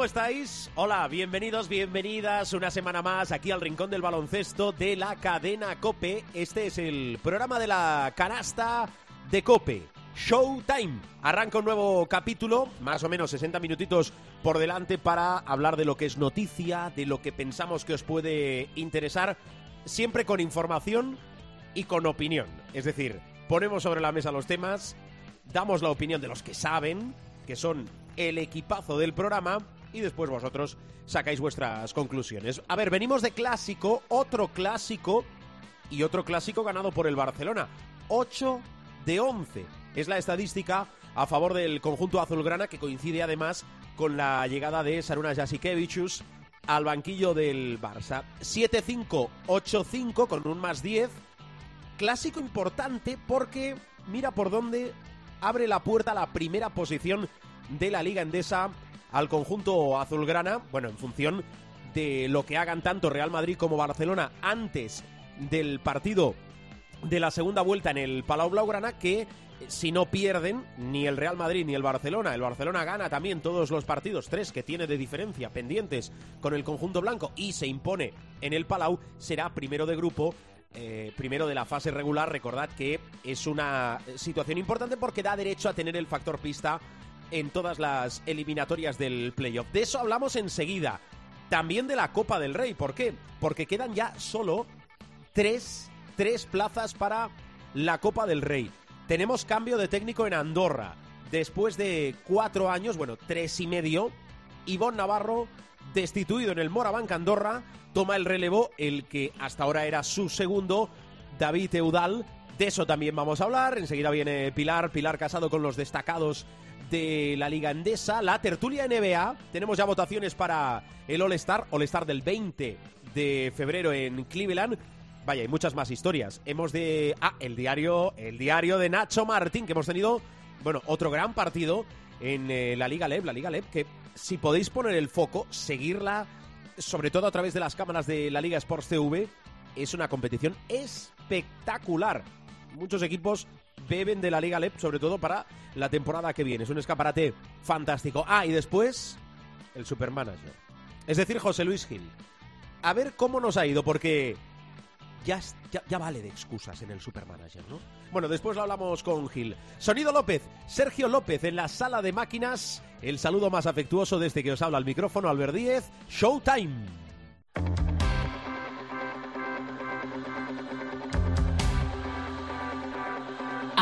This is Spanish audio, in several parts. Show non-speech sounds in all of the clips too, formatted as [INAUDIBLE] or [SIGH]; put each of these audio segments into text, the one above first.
¿Cómo estáis? Hola, bienvenidos, bienvenidas una semana más aquí al Rincón del Baloncesto de la cadena Cope. Este es el programa de la canasta de Cope. Showtime. Arranca un nuevo capítulo, más o menos 60 minutitos por delante para hablar de lo que es noticia, de lo que pensamos que os puede interesar, siempre con información y con opinión. Es decir, ponemos sobre la mesa los temas, damos la opinión de los que saben, que son el equipazo del programa, y después vosotros sacáis vuestras conclusiones. A ver, venimos de clásico, otro clásico y otro clásico ganado por el Barcelona. 8 de 11 es la estadística a favor del conjunto azulgrana que coincide además con la llegada de Saruna Jasikevichus al banquillo del Barça. 7-5, 8-5 con un más 10. Clásico importante porque mira por dónde abre la puerta la primera posición de la Liga Endesa al conjunto azulgrana, bueno, en función de lo que hagan tanto Real Madrid como Barcelona antes del partido de la segunda vuelta en el Palau Blaugrana que si no pierden ni el Real Madrid ni el Barcelona, el Barcelona gana también todos los partidos, tres que tiene de diferencia pendientes con el conjunto blanco y se impone en el Palau, será primero de grupo eh, primero de la fase regular. Recordad que es una situación importante porque da derecho a tener el factor pista en todas las eliminatorias del playoff. De eso hablamos enseguida. También de la Copa del Rey. ¿Por qué? Porque quedan ya solo tres, tres plazas para la Copa del Rey. Tenemos cambio de técnico en Andorra. Después de cuatro años, bueno, tres y medio, Ivón Navarro, destituido en el Morabanc Andorra, toma el relevo, el que hasta ahora era su segundo, David Eudal. De eso también vamos a hablar. Enseguida viene Pilar, Pilar casado con los destacados de la Liga Endesa, la tertulia NBA. Tenemos ya votaciones para el All-Star, All-Star del 20 de febrero en Cleveland. Vaya, hay muchas más historias. Hemos de. Ah, el diario, el diario de Nacho Martín, que hemos tenido, bueno, otro gran partido en eh, la Liga LEB, la Liga LEB, que si podéis poner el foco, seguirla, sobre todo a través de las cámaras de la Liga Sports TV, es una competición espectacular. Muchos equipos beben de la Liga LEP, sobre todo para la temporada que viene. Es un escaparate fantástico. Ah, y después, el Supermanager. Es decir, José Luis Gil. A ver cómo nos ha ido, porque ya, ya, vale de excusas en el Supermanager, ¿no? Bueno, después lo hablamos con Gil. Sonido López, Sergio López en la sala de máquinas. El saludo más afectuoso desde que os habla al micrófono, Albert Díez. Showtime.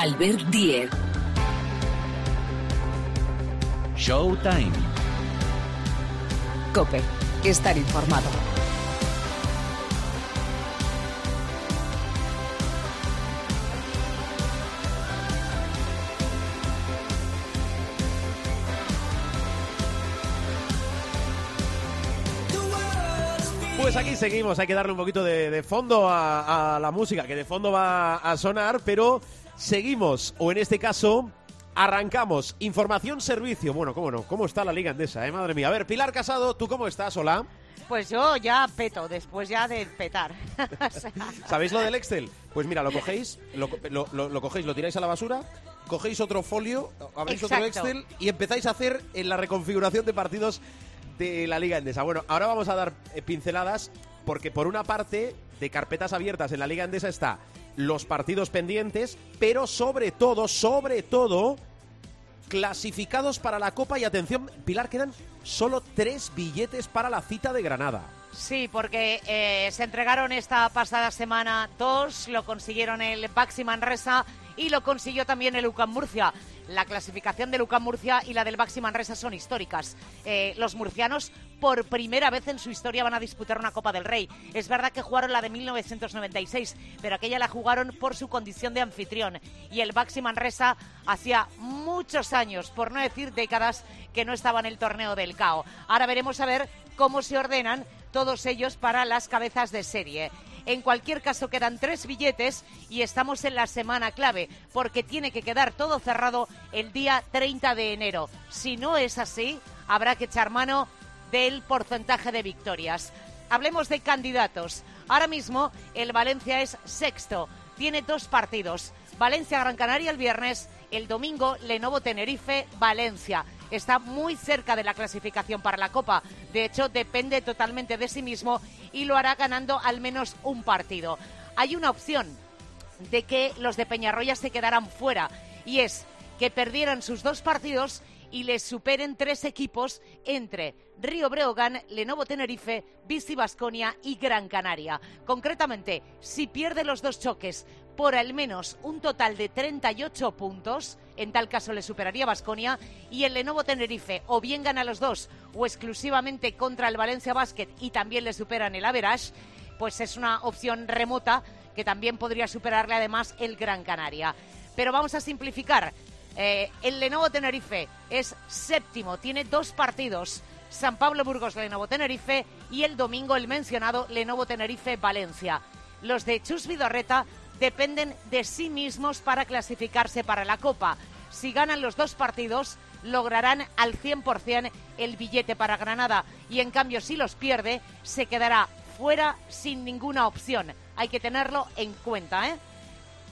Albert Diez. Showtime. Cope. Estar informado. Pues aquí seguimos, hay que darle un poquito de, de fondo a, a, la música, que de fondo va a sonar, pero seguimos, o en este caso, arrancamos. Información, servicio. Bueno, cómo no, cómo está la Liga Andesa, eh? madre mía. A ver, Pilar Casado, ¿tú cómo estás? Hola. Pues yo ya peto, después ya de petar. [LAUGHS] o sea... ¿Sabéis lo del Excel? Pues mira, lo cogéis, lo, lo, lo, lo, cogéis, lo tiráis a la basura, cogéis otro folio, abrís Exacto. otro Excel y empezáis a hacer en la reconfiguración de partidos de la Liga Endesa. Bueno, ahora vamos a dar eh, pinceladas porque por una parte de carpetas abiertas en la Liga Endesa está los partidos pendientes, pero sobre todo, sobre todo, clasificados para la Copa y atención, Pilar, quedan solo tres billetes para la cita de Granada. Sí, porque eh, se entregaron esta pasada semana dos, lo consiguieron el Baxi Manresa y lo consiguió también el UCAM Murcia. La clasificación del UCAM Murcia y la del Baxi Manresa son históricas. Eh, los murcianos por primera vez en su historia van a disputar una Copa del Rey. Es verdad que jugaron la de 1996, pero aquella la jugaron por su condición de anfitrión. Y el Baxi Manresa hacía muchos años, por no decir décadas, que no estaba en el torneo del CAO. Ahora veremos a ver cómo se ordenan todos ellos para las cabezas de serie. En cualquier caso, quedan tres billetes y estamos en la semana clave, porque tiene que quedar todo cerrado el día 30 de enero. Si no es así, habrá que echar mano del porcentaje de victorias. Hablemos de candidatos. Ahora mismo el Valencia es sexto, tiene dos partidos. Valencia-Gran Canaria el viernes, el domingo Lenovo-Tenerife, Valencia. Está muy cerca de la clasificación para la Copa. De hecho, depende totalmente de sí mismo y lo hará ganando al menos un partido. Hay una opción de que los de Peñarroya se quedaran fuera y es que perdieran sus dos partidos y les superen tres equipos entre Río Breogán, Lenovo Tenerife, Bici Basconia y Gran Canaria. Concretamente, si pierde los dos choques por al menos un total de 38 puntos, en tal caso le superaría Basconia, y el Lenovo Tenerife o bien gana los dos o exclusivamente contra el Valencia Basket y también le superan el Average, pues es una opción remota que también podría superarle además el Gran Canaria. Pero vamos a simplificar. Eh, el Lenovo Tenerife es séptimo, tiene dos partidos. San Pablo Burgos Lenovo Tenerife y el domingo el mencionado Lenovo Tenerife Valencia. Los de Chus Vidorreta dependen de sí mismos para clasificarse para la Copa. Si ganan los dos partidos, lograrán al 100% el billete para Granada y en cambio si los pierde, se quedará fuera sin ninguna opción. Hay que tenerlo en cuenta. ¿eh?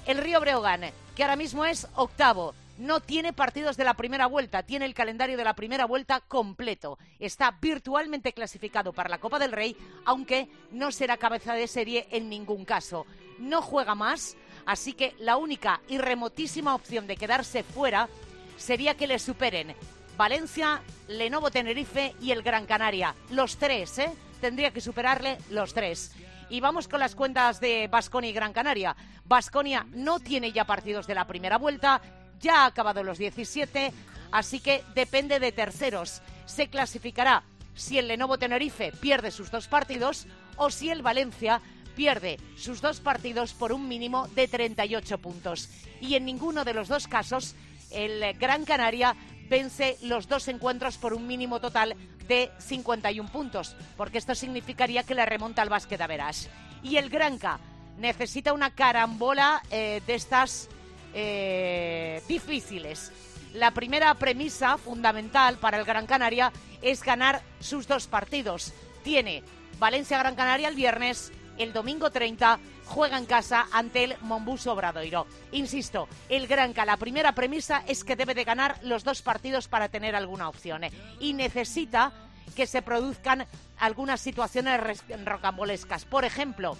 El Río Breogán, que ahora mismo es octavo, no tiene partidos de la primera vuelta, tiene el calendario de la primera vuelta completo. Está virtualmente clasificado para la Copa del Rey, aunque no será cabeza de serie en ningún caso. No juega más, así que la única y remotísima opción de quedarse fuera sería que le superen Valencia, Lenovo Tenerife y el Gran Canaria. Los tres, ¿eh? Tendría que superarle los tres. Y vamos con las cuentas de Basconia y Gran Canaria. Basconia no tiene ya partidos de la primera vuelta, ya ha acabado los 17, así que depende de terceros. Se clasificará si el Lenovo Tenerife pierde sus dos partidos o si el Valencia pierde sus dos partidos por un mínimo de 38 puntos. Y en ninguno de los dos casos el Gran Canaria vence los dos encuentros por un mínimo total de 51 puntos, porque esto significaría que le remonta al básquet a Verás. Y el Granca necesita una carambola eh, de estas eh, difíciles. La primera premisa fundamental para el Gran Canaria es ganar sus dos partidos. Tiene Valencia-Gran Canaria el viernes, el domingo 30 juega en casa ante el Monbus Obradoiro. Insisto, el Granca, la primera premisa es que debe de ganar los dos partidos para tener alguna opción. ¿eh? Y necesita que se produzcan algunas situaciones rocambolescas. Por ejemplo,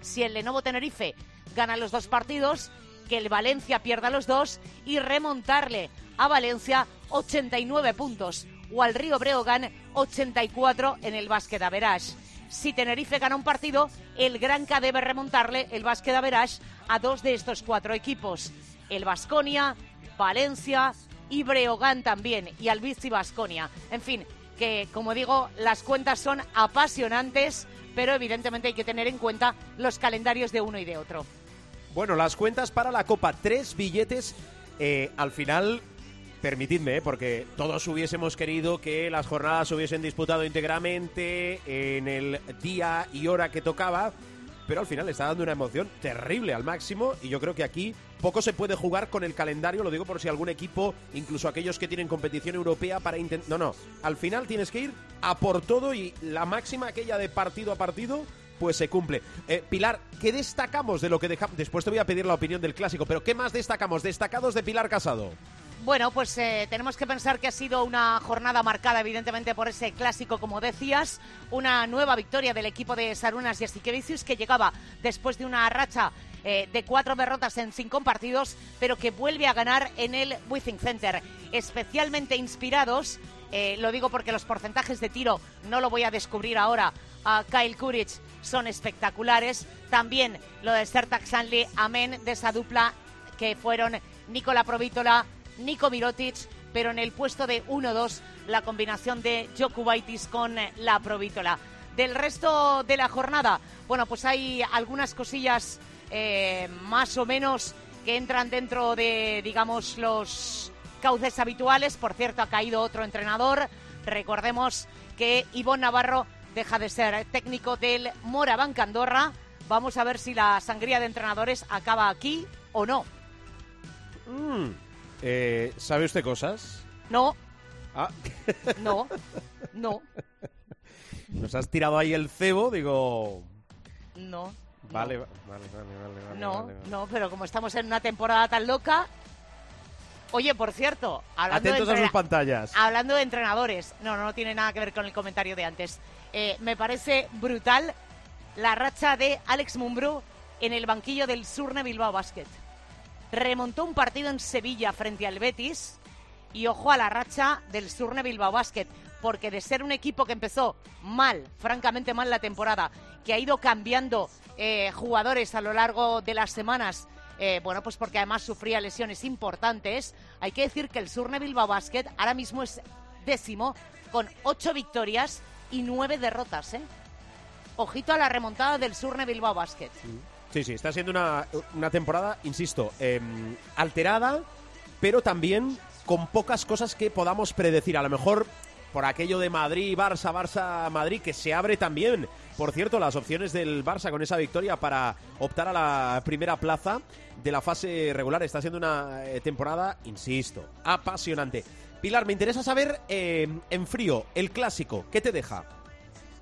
si el Lenovo Tenerife gana los dos partidos, que el Valencia pierda los dos y remontarle a Valencia 89 puntos o al Río Breogán 84 en el básquet Average. Si Tenerife gana un partido, el Granca debe remontarle el básquet Average a dos de estos cuatro equipos, el Vasconia, Valencia y Breogán también, y al Bici Vasconia. En fin, que como digo, las cuentas son apasionantes, pero evidentemente hay que tener en cuenta los calendarios de uno y de otro. Bueno, las cuentas para la Copa, tres billetes. Eh, al final, permitidme, eh, porque todos hubiésemos querido que las jornadas se hubiesen disputado íntegramente en el día y hora que tocaba, pero al final está dando una emoción terrible al máximo y yo creo que aquí poco se puede jugar con el calendario, lo digo por si algún equipo, incluso aquellos que tienen competición europea para intentar... No, no, al final tienes que ir a por todo y la máxima aquella de partido a partido pues se cumple. Eh, Pilar, ¿qué destacamos de lo que dejamos? Después te voy a pedir la opinión del clásico, pero ¿qué más destacamos? Destacados de Pilar Casado. Bueno, pues eh, tenemos que pensar que ha sido una jornada marcada evidentemente por ese clásico, como decías, una nueva victoria del equipo de Sarunas y Estiquevicius que llegaba después de una racha eh, de cuatro derrotas en cinco partidos, pero que vuelve a ganar en el Withing Center. Especialmente inspirados, lo digo porque los porcentajes de tiro no lo voy a descubrir ahora, a Kyle Kuric son espectaculares. También lo de Sertak Sanli, amén de esa dupla que fueron Nicola Provítola, Nico Mirotic, pero en el puesto de 1-2 la combinación de Jokubaitis con la Provítola. Del resto de la jornada, bueno, pues hay algunas cosillas eh, más o menos que entran dentro de, digamos, los cauces habituales. Por cierto, ha caído otro entrenador. Recordemos que Ivonne Navarro deja de ser técnico del Morabanca Andorra, Vamos a ver si la sangría de entrenadores acaba aquí o no. Mm, eh, ¿Sabe usted cosas? No, Ah, [LAUGHS] no, no, nos has tirado ahí el cebo, digo... no. Vale, va- vale, vale, vale, vale. No, vale, vale. no, pero como estamos en una temporada tan loca. Oye, por cierto, hablando, de, Atentos a sus pantallas. hablando de entrenadores, no, no, no tiene nada que ver con el comentario de antes. Eh, me parece brutal la racha de Alex Mumbrú en el banquillo del Surne Bilbao Basket. Remontó un partido en Sevilla frente al Betis y ojo a la racha del Surne Bilbao Basket, porque de ser un equipo que empezó mal, francamente mal la temporada, que ha ido cambiando eh, jugadores a lo largo de las semanas, eh, bueno, pues porque además sufría lesiones importantes, hay que decir que el Surne Bilbao Basket ahora mismo es décimo con ocho victorias y nueve derrotas, ¿eh? Ojito a la remontada del Surne Bilbao Basket. Sí, sí, está siendo una, una temporada, insisto, em, alterada, pero también con pocas cosas que podamos predecir. A lo mejor por aquello de Madrid, Barça, Barça, Madrid, que se abre también, por cierto, las opciones del Barça con esa victoria para optar a la primera plaza de la fase regular. Está siendo una eh, temporada, insisto, apasionante. Pilar, me interesa saber em, en frío, el clásico, ¿qué te deja?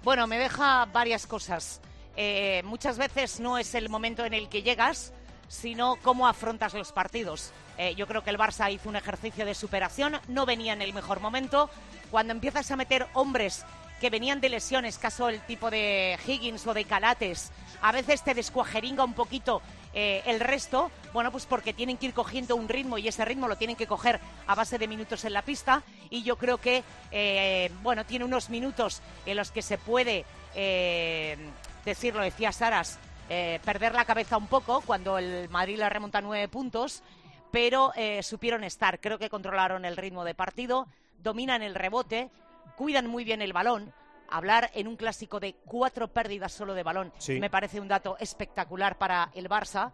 Bueno, me deja varias cosas. Eh, muchas veces no es el momento en el que llegas, sino cómo afrontas los partidos. Eh, yo creo que el Barça hizo un ejercicio de superación, no venía en el mejor momento. Cuando empiezas a meter hombres que venían de lesiones, caso el tipo de Higgins o de Calates, a veces te descuajeringa un poquito eh, el resto, bueno, pues porque tienen que ir cogiendo un ritmo y ese ritmo lo tienen que coger a base de minutos en la pista y yo creo que, eh, bueno, tiene unos minutos en los que se puede, eh, decirlo, decía Saras, eh, perder la cabeza un poco cuando el Madrid le remonta nueve puntos, pero supieron estar, creo que controlaron el ritmo de partido, dominan el rebote, cuidan muy bien el balón. Hablar en un clásico de cuatro pérdidas solo de balón Sí. me parece un dato espectacular para el Barça.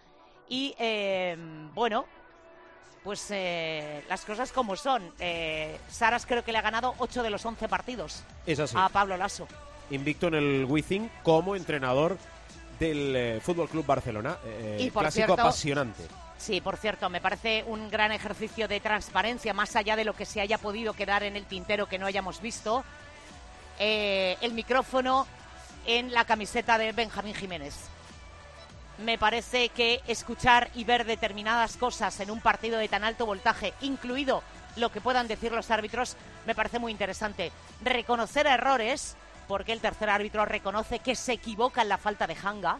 Y eh, bueno, pues eh, las cosas como son. Eh, Saras creo que le ha ganado 8 de los 11 partidos Es así. a Pablo Lasso. invicto en el Wizzing como entrenador del eh, Fútbol Club Barcelona. Y, por clásico cierto, apasionante. Sí, por cierto, me parece un gran ejercicio de transparencia, más allá de lo que se haya podido quedar en el tintero que no hayamos visto. Eh, el micrófono en la camiseta de Benjamín Jiménez. Me parece que escuchar y ver determinadas cosas en un partido de tan alto voltaje, incluido lo que puedan decir los árbitros, me parece muy interesante. Reconocer errores, porque el tercer árbitro reconoce que se equivoca en la falta de Hanga,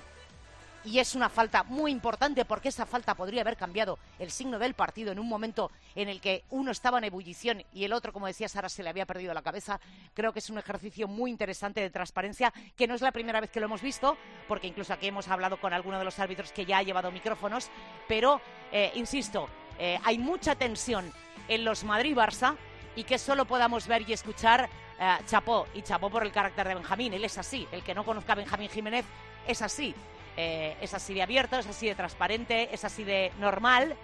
y es una falta muy importante porque esa falta podría haber cambiado el signo del partido en un momento en el que uno estaba en ebullición y el otro, como decía Sara, se le había perdido la cabeza. Creo que es un ejercicio muy interesante de transparencia, que no es la primera vez que lo hemos visto, porque incluso aquí hemos hablado con alguno de los árbitros que ya ha llevado micrófonos, pero, eh, insisto, eh, hay mucha tensión en los Madrid-Barça y que solo podamos ver y escuchar eh, chapó, y chapó por el carácter de Benjamín, él es así, el que no conozca a Benjamín Jiménez es así. Eh, es así de abierto, es así de transparente, es así de normal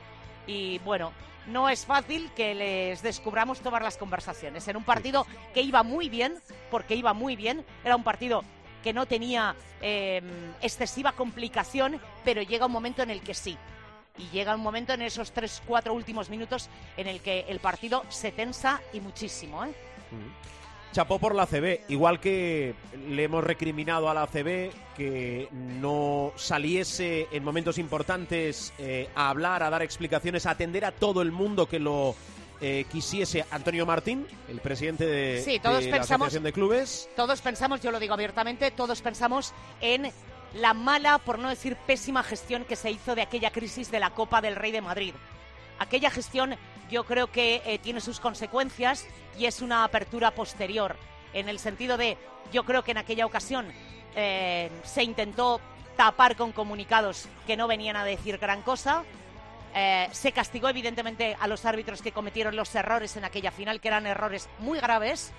y bueno, no es fácil que les descubramos todas las conversaciones. En un partido que iba muy bien, porque iba muy bien, era un partido que no tenía eh, excesiva complicación, pero llega un momento en el que sí. Y llega un momento en esos tres, cuatro últimos minutos en el que el partido se tensa y muchísimo. ¿eh? Chapó por la CB, igual que le hemos recriminado a la CB que no saliese en momentos importantes eh, a hablar, a dar explicaciones, a atender a todo el mundo que lo eh, quisiese. Antonio Martín, el presidente de, Sí, todos de la Asociación de Clubes. Todos pensamos, yo lo digo abiertamente, todos pensamos en la mala, por no decir pésima gestión que se hizo de aquella crisis de la Copa del Rey de Madrid. Aquella gestión yo creo que eh, tiene sus consecuencias y es una apertura posterior, en el sentido de, yo creo que en aquella ocasión eh, se intentó tapar con comunicados que no venían a decir gran cosa. Eh, se castigó evidentemente a los árbitros que cometieron los errores en aquella final, que eran errores muy graves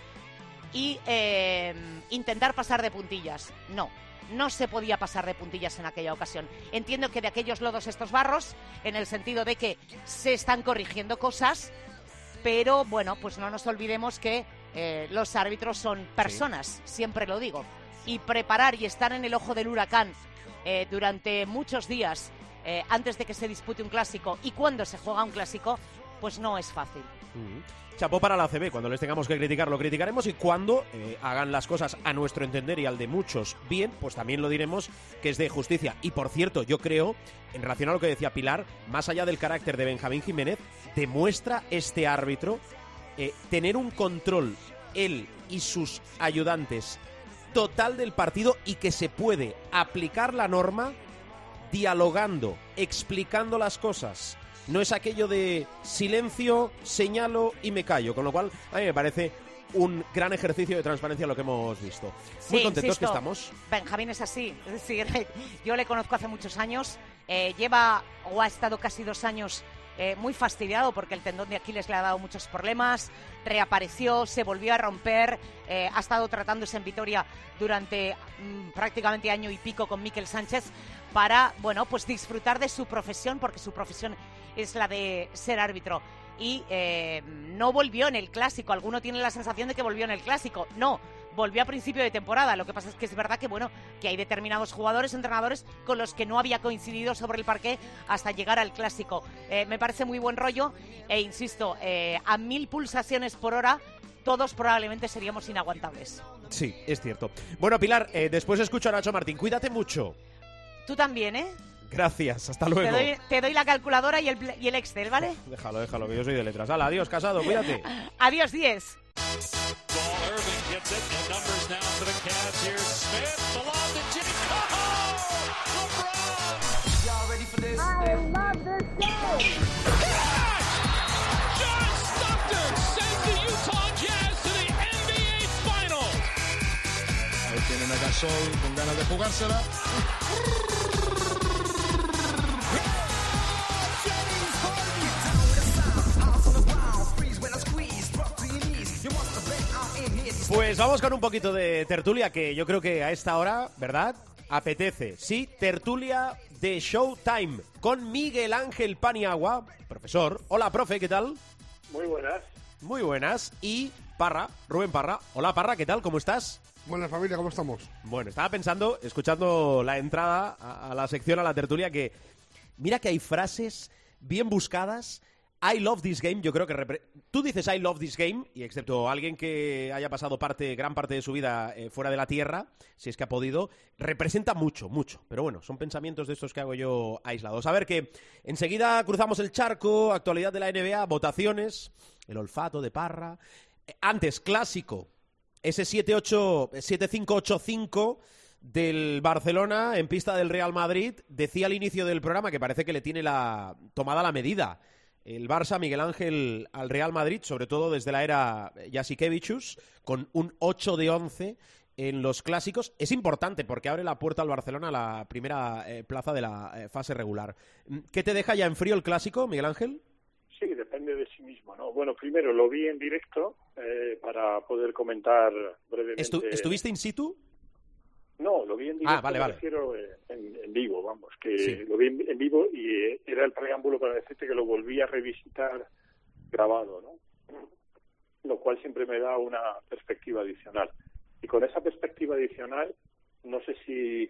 y intentar pasar de puntillas. No, no se podía pasar de puntillas en aquella ocasión. Entiendo que de aquellos lodos estos barros, en el sentido de que se están corrigiendo cosas, pero bueno, pues no nos olvidemos que eh, los árbitros son personas, siempre lo digo. Y preparar y estar en el ojo del huracán eh, durante muchos días eh, antes de que se dispute un clásico y cuando se juega un clásico, pues no es fácil. Mm. Chapó para la CB, cuando les tengamos que criticar lo criticaremos y cuando eh, hagan las cosas a nuestro entender y al de muchos bien, pues también lo diremos que es de justicia. Y por cierto, yo creo, en relación a lo que decía Pilar, más allá del carácter de Benjamín Jiménez, demuestra este árbitro eh, tener un control, él y sus ayudantes, total del partido y que se puede aplicar la norma dialogando, explicando las cosas. No es aquello de silencio, señalo y me callo, con lo cual a mí me parece un gran ejercicio de transparencia lo que hemos visto. Muy Sí, contentos insisto, que estamos. Benjamín es así. Es decir, [LAUGHS] yo le conozco hace muchos años. eh, lleva o ha estado casi dos años eh, muy fastidiado porque el tendón de Aquiles le ha dado muchos problemas. Reapareció, se volvió a romper. eh, ha estado tratándose en Vitoria durante mm, prácticamente año y pico con Miquel Sánchez para, bueno, pues disfrutar de su profesión porque su profesión es la de ser árbitro. Y eh, no volvió en el clásico. Alguno tiene la sensación de que volvió en el clásico. No, volvió a principio de temporada. Lo que pasa es que es verdad que bueno, que hay determinados jugadores, entrenadores con los que no había coincidido sobre el parqué hasta llegar al clásico. Eh, me parece muy buen rollo e insisto, eh, a mil pulsaciones por hora todos probablemente seríamos inaguantables. Sí, es cierto. Bueno, Pilar, eh, después escucho a Nacho Martín. Cuídate mucho. Tú también, ¿eh? Gracias, hasta Te luego. doy, te doy la calculadora y el, y el Excel, ¿vale? [LAUGHS] Déjalo, déjalo, que yo soy de letras. Hala, adiós, casado, cuídate. [LAUGHS] Adiós, 10. Ball, Irving gets it, and numbers now for the Cavs here. Smith, the lob to Jimmy. Oh! LeBron! John Stockton sends the Utah Jazz to the NBA Finals. Ahí tienen a Gasol con ganas de jugársela. Pues vamos con un poquito de tertulia que yo creo que a esta hora, ¿verdad? Apetece. Sí, tertulia de Showtime con Miguel Ángel Paniagua, profesor. Hola, profe, ¿qué tal? Muy buenas. Muy buenas. Y Parra, Rubén Parra. Hola, Parra, ¿qué tal? ¿Cómo estás? Buenas familia, ¿cómo estamos? Bueno, estaba pensando, escuchando la entrada a, a la sección, a la tertulia, que mira que hay frases bien buscadas. I love this game, yo creo que... Tú dices I love this game, y excepto alguien que haya pasado parte, gran parte de su vida eh, fuera de la Tierra, si es que ha podido, representa mucho, mucho. Pero bueno, son pensamientos de estos que hago yo aislados. A ver que enseguida cruzamos el charco, actualidad de la NBA, votaciones, el olfato de Parra. Eh, Antes, clásico, ese 7-8, 7-5-8-5 del Barcelona en pista del Real Madrid, decía al inicio del programa que parece que le tiene la tomada la medida el Barça, Miguel Ángel, al Real Madrid, sobre todo desde la era Jasikevichus, con un 8 de 11 en los clásicos. Es importante porque abre la puerta al Barcelona a la primera eh, plaza de la eh, fase regular. ¿Qué te deja ya en frío el clásico, Miguel Ángel? Sí, depende de sí mismo, ¿no? Bueno, primero lo vi en directo eh, para poder comentar brevemente. Estu- ¿Estuviste in situ? No, lo vi en directo. Ah, vale, me vale. refiero eh, en, en vivo, vamos, que Sí. lo vi en, en vivo y eh, era el preámbulo para decirte que lo volví a revisitar grabado, ¿no? Lo cual siempre me da una perspectiva adicional. Y con esa perspectiva adicional, no sé si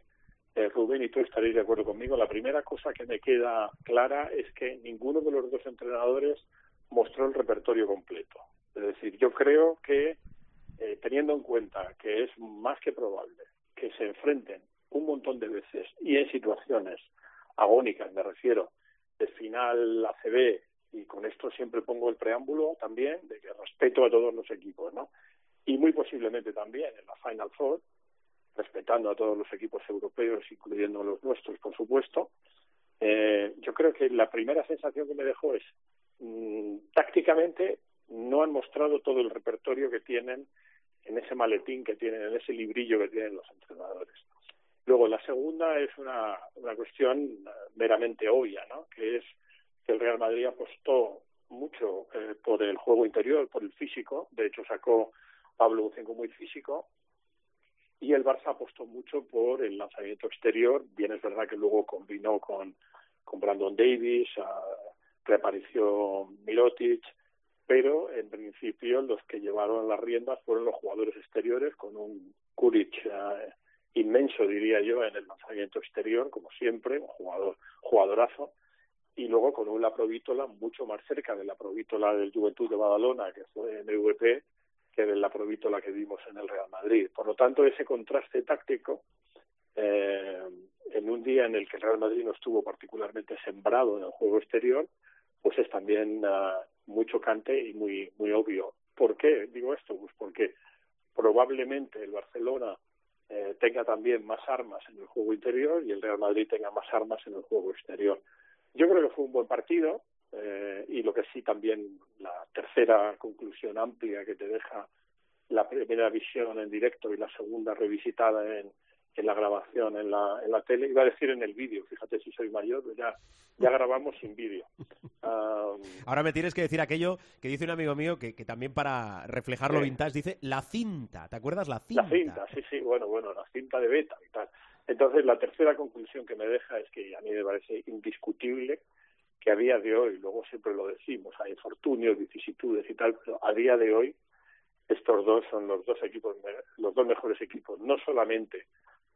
eh, Rubén y tú estaréis de acuerdo conmigo, la primera cosa que me queda clara es que ninguno de los dos entrenadores mostró el repertorio completo. Es decir, yo creo que eh, teniendo en cuenta que es más que probable que se enfrenten un montón de veces y en situaciones agónicas, me refiero, de final ACB, y con esto siempre pongo el preámbulo también de que respeto a todos los equipos, ¿no? Y muy posiblemente también en la Final Four, respetando a todos los equipos europeos, incluyendo los nuestros, por supuesto, eh, yo creo que la primera sensación que me dejó es, mm, tácticamente, no han mostrado todo el repertorio que tienen en ese maletín que tienen, en ese librillo que tienen los entrenadores. Luego, la segunda es una, una cuestión eh, meramente obvia, ¿no? Que es que el Real Madrid apostó mucho eh, por el juego interior, por el físico. De hecho, sacó Pablo un 5 muy físico. Y el Barça apostó mucho por el lanzamiento exterior. Bien es verdad que luego combinó con, con Brandon Davis, ah, reapareció Mirotic, pero en principio los que llevaron las riendas fueron los jugadores exteriores con un Kuric eh, inmenso, diría yo, en el lanzamiento exterior, como siempre, un jugador, jugadorazo, y luego con una provítola mucho más cerca de la provítola del Juventud de Badalona, que fue MVP, que de la provítola que vimos en el Real Madrid. Por lo tanto, ese contraste táctico, eh, en un día en el que el Real Madrid no estuvo particularmente sembrado en el juego exterior, pues es también uh, muy chocante y muy, muy obvio. ¿Por qué digo esto? Pues porque probablemente el Barcelona eh, tenga también más armas en el juego interior y el Real Madrid tenga más armas en el juego exterior. Yo creo que fue un buen partido eh, y lo que sí también la tercera conclusión amplia que te deja la primera visión en directo y la segunda revisitada en, en la grabación en la, en la tele, iba a decir en el vídeo, fíjate si soy mayor, ya, ya grabamos sin vídeo. Um, Ahora me tienes que decir aquello que dice un amigo mío que, que también para reflejar lo Sí. vintage dice la cinta, ¿te acuerdas? La cinta. La cinta, sí, sí, bueno, bueno, la cinta de beta y tal. Entonces, la tercera conclusión que me deja es que a mí me parece indiscutible que a día de hoy, luego siempre lo decimos, hay infortunios, vicisitudes y tal, pero a día de hoy estos dos son los dos equipos, los dos mejores equipos, no solamente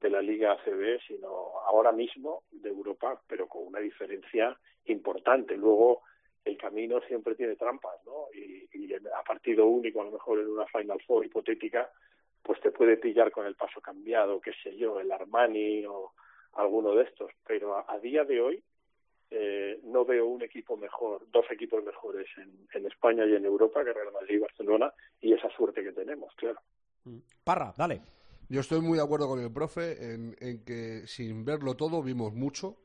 de la Liga ACB, sino ahora mismo de Europa, pero con una diferencia importante. Luego, el camino siempre tiene trampas, ¿no? Y, a partido único, a lo mejor en una Final Four hipotética, pues te puede pillar con el paso cambiado, qué sé yo, el Armani o alguno de estos. Pero a, a día de hoy eh, no veo un equipo mejor, dos equipos mejores en, en España y en Europa que Real Madrid y Barcelona y esa suerte que tenemos, claro. Mm. Parra, dale. Yo estoy muy de acuerdo con el profe en, que sin verlo todo vimos mucho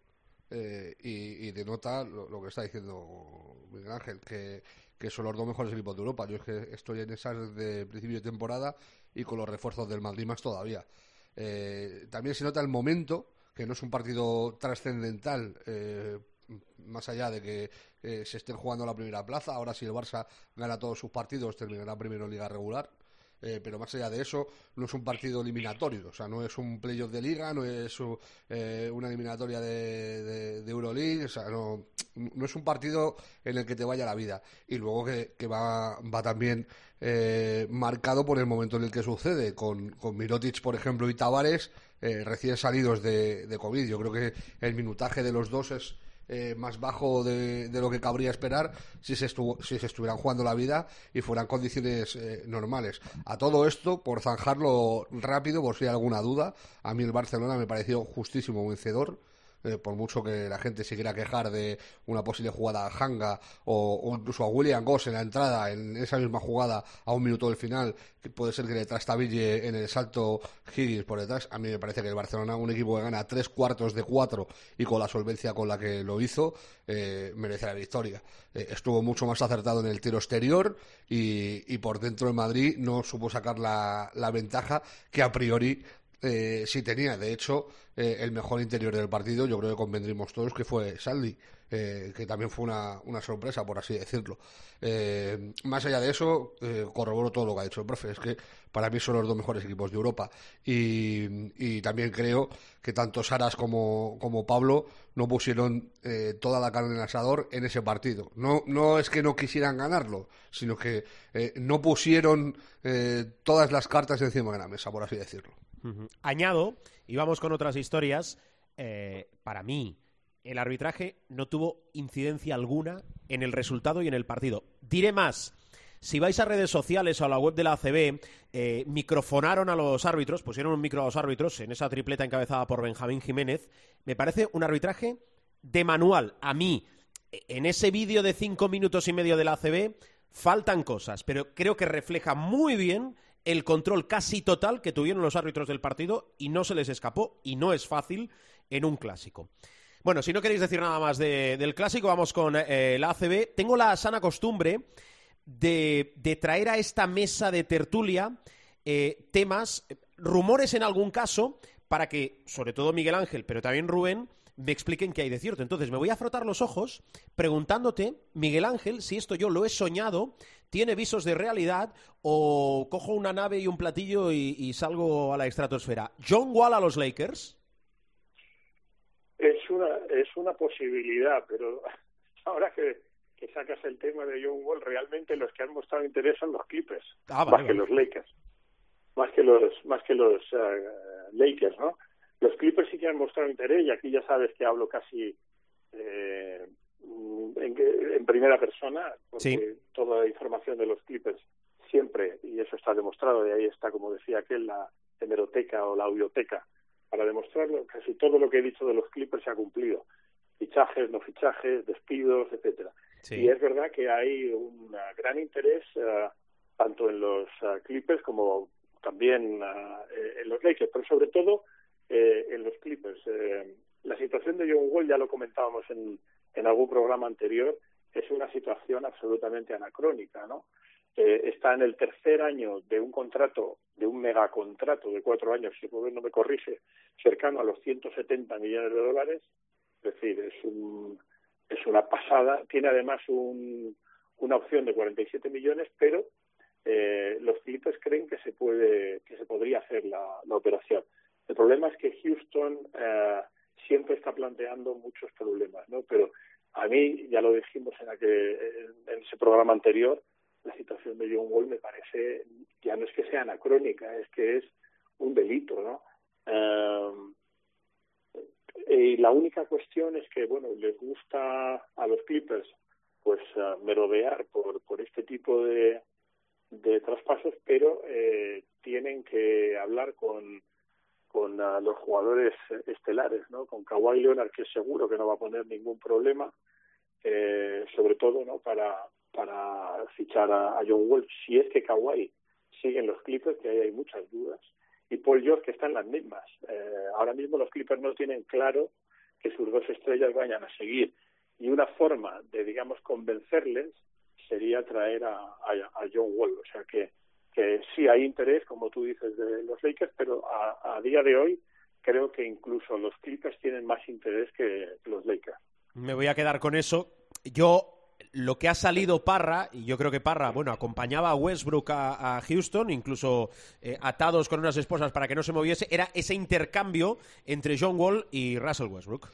eh, y, y denota lo, que está diciendo Miguel Ángel, que, son los dos mejores equipos de Europa. Yo es que estoy en esas de principio de temporada y con los refuerzos del Madrid más todavía. Eh, también se nota el momento, que no es un partido trascendental, eh, más allá de que eh, se estén jugando la primera plaza. Ahora si el Barça gana todos sus partidos, terminará primero en Liga Regular. Eh, pero más allá de eso, no es un partido eliminatorio, o sea, no es un playoff de liga, no es eh, una eliminatoria de, de, de Euroleague, o sea, no, no es un partido en el que te vaya la vida. Y luego que, que va, va también eh, marcado por el momento en el que sucede, con, con Mirotic, por ejemplo, y Tavares, eh, recién salidos de, de COVID. Yo creo que el minutaje de los dos es eh, más bajo de, de lo que cabría esperar si se, estuvo, si se estuvieran jugando la vida y fueran condiciones eh, normales. A todo esto, por zanjarlo rápido, por si hay alguna duda, a mí el Barcelona me pareció justísimo vencedor. Eh, por mucho que la gente se quiera quejar de una posible jugada a Hanga o, incluso a William Goss en la entrada, en esa misma jugada a un minuto del final, que puede ser que le trastabille en el salto Higgins por detrás. A mí me parece que el Barcelona, un equipo que gana tres cuartos de cuatro y con la solvencia con la que lo hizo, eh, merece la victoria. Eh, estuvo mucho más acertado en el tiro exterior y, por dentro de Madrid no supo sacar la ventaja que a priori eh, tenía. De hecho, eh, el mejor interior del partido, yo creo que convendrimos todos, que fue Saldi, eh, que también fue una, una, sorpresa, por así decirlo. Eh, más allá de eso, eh, corroboro todo lo que ha dicho el profe. Es que para mí son los dos mejores equipos de Europa. Y, también creo que tanto Saras como, como Pablo no pusieron toda la carne en el asador en ese partido. No, no es que no quisieran ganarlo, sino que no pusieron todas las cartas encima de la mesa, por así decirlo. Añado, y vamos con otras historias, eh, para mí el arbitraje no tuvo incidencia alguna en el resultado y en el partido. Diré más, si vais a redes sociales o a la web de la ACB, eh, microfonaron a los árbitros, pusieron un micro a los árbitros en esa tripleta encabezada por Benjamín Jiménez. Me parece un arbitraje de manual. A mí, en ese vídeo de cinco minutos y medio de la ACB, faltan cosas, pero creo que refleja muy bien el control casi total que tuvieron los árbitros del partido y no se les escapó y no es fácil en un clásico. Bueno, si no queréis decir nada más de, del clásico, vamos con eh, la ACB. Tengo la sana costumbre de, traer a esta mesa de tertulia eh, temas, rumores en algún caso, para que, sobre todo Miguel Ángel, pero también Rubén, me expliquen qué hay de cierto. Entonces, me voy a frotar los ojos preguntándote, Miguel Ángel, si esto yo lo he soñado, tiene visos de realidad o cojo una nave y un platillo y, y salgo a la estratosfera. ¿John Wall a los Lakers? Es una, es una posibilidad, pero [LAUGHS] ahora que, que sacas el tema de John Wall, realmente los que han mostrado interés son los Clippers, ah, vale, más vale. que los Lakers, más que los, más que los uh, Lakers, ¿no? Los Clippers sí que han mostrado interés y aquí ya sabes que hablo casi eh, en, en, primera persona, porque Sí. toda la información de los Clippers siempre, y eso está demostrado, y ahí está, como decía aquel, la hemeroteca o la audioteca, para demostrarlo, casi todo lo que he dicho de los Clippers se ha cumplido. Fichajes, no fichajes, despidos, etcétera. Sí. Y es verdad que hay un gran interés ah, tanto en los ah, Clippers como también eh, en los Lakers, pero sobre todo eh, en los Clippers. Eh, la situación de John Wall, ya lo comentábamos en, en algún programa anterior, es una situación absolutamente anacrónica, ¿no? Eh, está en el tercer año de un contrato, de un megacontrato de cuatro años, si Rubén no me corrige, cercano a los 170 millones de dólares. Es decir, es un, es una pasada. Tiene además un, una opción de 47 millones, pero eh, los Clippers creen que se puede, que se podría hacer la, la operación. El problema es que Houston eh, siempre está planteando muchos problemas, ¿no? Pero a mí, ya lo dijimos en, aquel, en, ese programa anterior, la situación de John Wall me parece, ya no es que sea anacrónica, es que es un delito, ¿no? Eh, y la única cuestión es que, bueno, les gusta a los Clippers, pues, uh, merodear por, por este tipo de, de traspasos, pero eh, tienen que hablar con, con uh, los jugadores estelares, ¿no? Con Kawhi Leonard, que seguro que no va a poner ningún problema, eh, sobre todo, ¿no? Para, fichar a, a John Wall, si es que Kawhi sigue en los Clippers, que ahí hay muchas dudas, y Paul George, que está en las mismas. Eh, ahora mismo los Clippers no tienen claro que sus dos estrellas vayan a seguir, y una forma de, digamos, convencerles sería traer a, a John Wall, o sea que, sí hay interés, como tú dices, de los Lakers, pero a, día de hoy creo que incluso los Clippers tienen más interés que los Lakers. Me voy a quedar con eso. Yo lo que ha salido Parra, y yo creo que Parra, bueno, acompañaba a Westbrook a, a Houston, incluso eh, atados con unas esposas para que no se moviese, era ese intercambio entre John Wall y Russell Westbrook.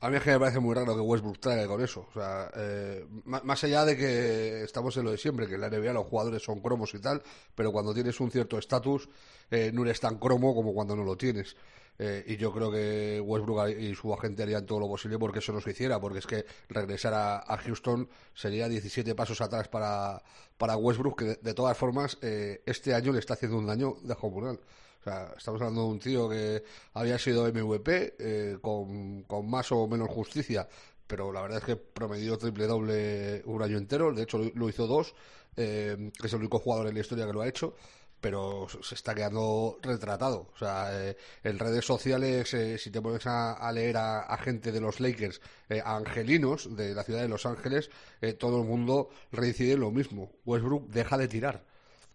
A mí es que me parece muy raro que Westbrook traiga con eso. O sea, eh, más allá de que estamos en lo de siempre, que en la NBA los jugadores son cromos y tal, pero cuando tienes un cierto estatus, eh, no eres tan cromo como cuando no lo tienes. Eh, y yo creo que Westbrook y su agente harían todo lo posible porque eso no se hiciera, porque es que regresar a, Houston sería 17 pasos atrás para, para Westbrook, que de, de todas formas eh, este año le está haciendo un daño de comunal. Estamos hablando de un tío que había sido MVP eh, con, más o menos justicia, pero la verdad es que promedió triple doble un año entero. De hecho, lo hizo dos, eh, que es el único jugador en la historia que lo ha hecho. Pero se está quedando retratado. O sea, eh, en redes sociales, eh, si te pones a, leer a, gente de los Lakers, eh, angelinos de la ciudad de Los Ángeles, todo el mundo reincide en lo mismo. Westbrook deja de tirar.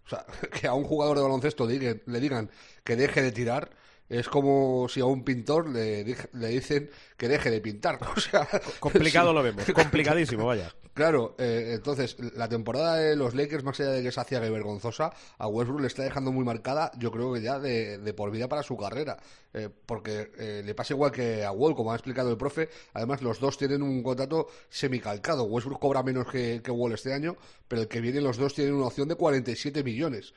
O sea, [LAUGHS] que a un jugador de baloncesto le digan que deje de tirar es como si a un pintor le, le dicen que deje de pintar. [LAUGHS] O sea, complicado sí. lo vemos, complicadísimo, vaya. Claro, eh, entonces la temporada de los Lakers, más allá de que es hacia y vergonzosa, a Westbrook le está dejando muy marcada, yo creo que ya de, de por vida para su carrera. Eh, porque eh, le pasa igual que a Wall, como ha explicado el profe. Además, los dos tienen un contrato semicalcado. Westbrook cobra menos que, que Wall este año, pero el que viene, los dos tienen una opción de 47 millones.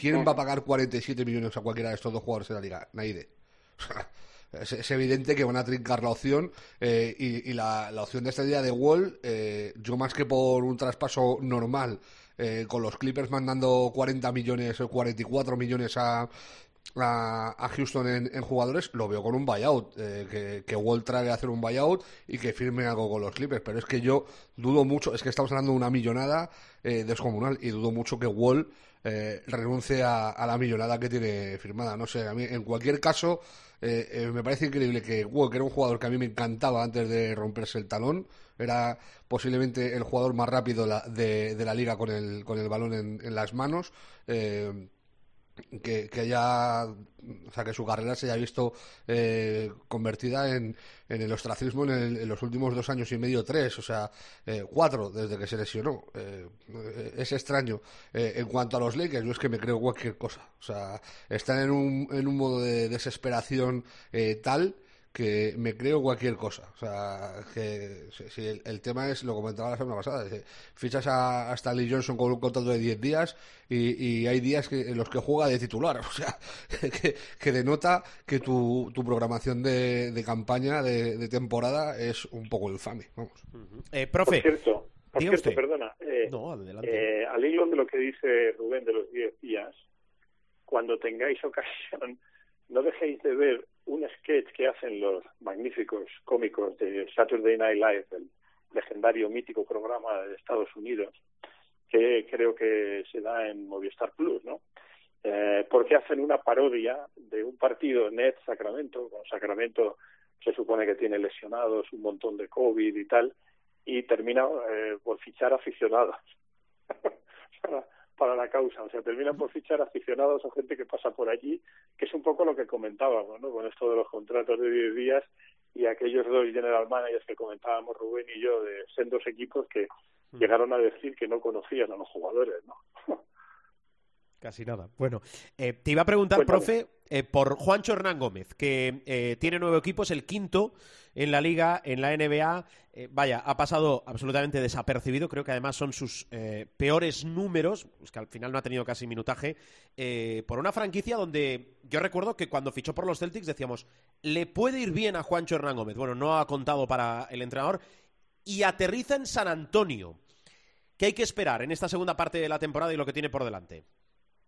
¿Quién va a pagar 47 millones a cualquiera de estos dos jugadores en la liga? Naide. [LAUGHS] es, es, evidente que van a trincar la opción eh, y, y la, la, opción de este día de Wall, eh, yo más que por un traspaso normal, eh, con los Clippers mandando 40 millones o 44 millones a, a, a Houston en, en, jugadores, lo veo con un buyout, eh, que, que Wall trague a hacer un buyout y que firme algo con los Clippers, pero es que yo dudo mucho, es que estamos hablando de una millonada eh, descomunal y dudo mucho que Wall eh, renuncie a, a, la millonada que tiene firmada. No sé, a mí en cualquier caso eh, eh, me parece increíble que que era un jugador que a mí me encantaba antes de romperse el talón, era posiblemente el jugador más rápido la, de, de, la liga con el, con el balón en, en las manos. Eh, que, que haya, o sea, que su carrera se haya visto eh, convertida en, en, el ostracismo en, el, en, los últimos dos años y medio, tres, o sea, eh, cuatro desde que se lesionó. Eh, es extraño. Eh, en cuanto a los Lakers, yo es que me creo cualquier cosa. O sea, están en un, en un modo de desesperación tal que me creo cualquier cosa. O sea, que si, el, el, tema es, lo comentaba la semana pasada, fichas a, a Stanley Johnson con un contrato de 10 días y, y, hay días que, en los que juega de titular. [LAUGHS] O sea, que, que denota que tu, tu programación de, de campaña, de, de, temporada, es un poco infame. Vamos. Uh -huh. eh, profe. Por cierto, por cierto usted. perdona. Eh, no, adelante. Eh, al hilo de lo que dice Rubén de los 10 días, cuando tengáis ocasión, no dejéis de ver un sketch que hacen los magníficos cómicos de Saturday Night Live, el legendario mítico programa de Estados Unidos, que creo que se da en Movistar Plus, ¿no? Eh, porque hacen una parodia de un partido Net Sacramento, con Sacramento se supone que tiene lesionados, un montón de COVID y tal, y termina eh, por fichar aficionados [LAUGHS] para, para la causa. O sea, terminan por fichar aficionados o gente que pasa por allí, que es un poco lo que comentábamos, ¿no? Con esto de los contratos de 10 días y aquellos dos general managers que comentábamos Rubén y yo de sendos equipos que mm. llegaron a decir que no conocían a los jugadores, ¿no? [LAUGHS] Casi nada. Bueno, eh, te iba a preguntar, Cuéntame. profe, eh, por Juancho Hernán Gómez, que eh, tiene nueve equipos, el quinto en la liga, en la NBA. Eh, vaya, ha pasado absolutamente desapercibido. Creo que además son sus eh, peores números, que al final no ha tenido casi minutaje, por una franquicia donde yo recuerdo que cuando fichó por los Celtics decíamos, le puede ir bien a Juancho Hernán Gómez. Bueno, no ha contado para el entrenador. Y aterriza en San Antonio. ¿Qué hay que esperar en esta segunda parte de la temporada y lo que tiene por delante?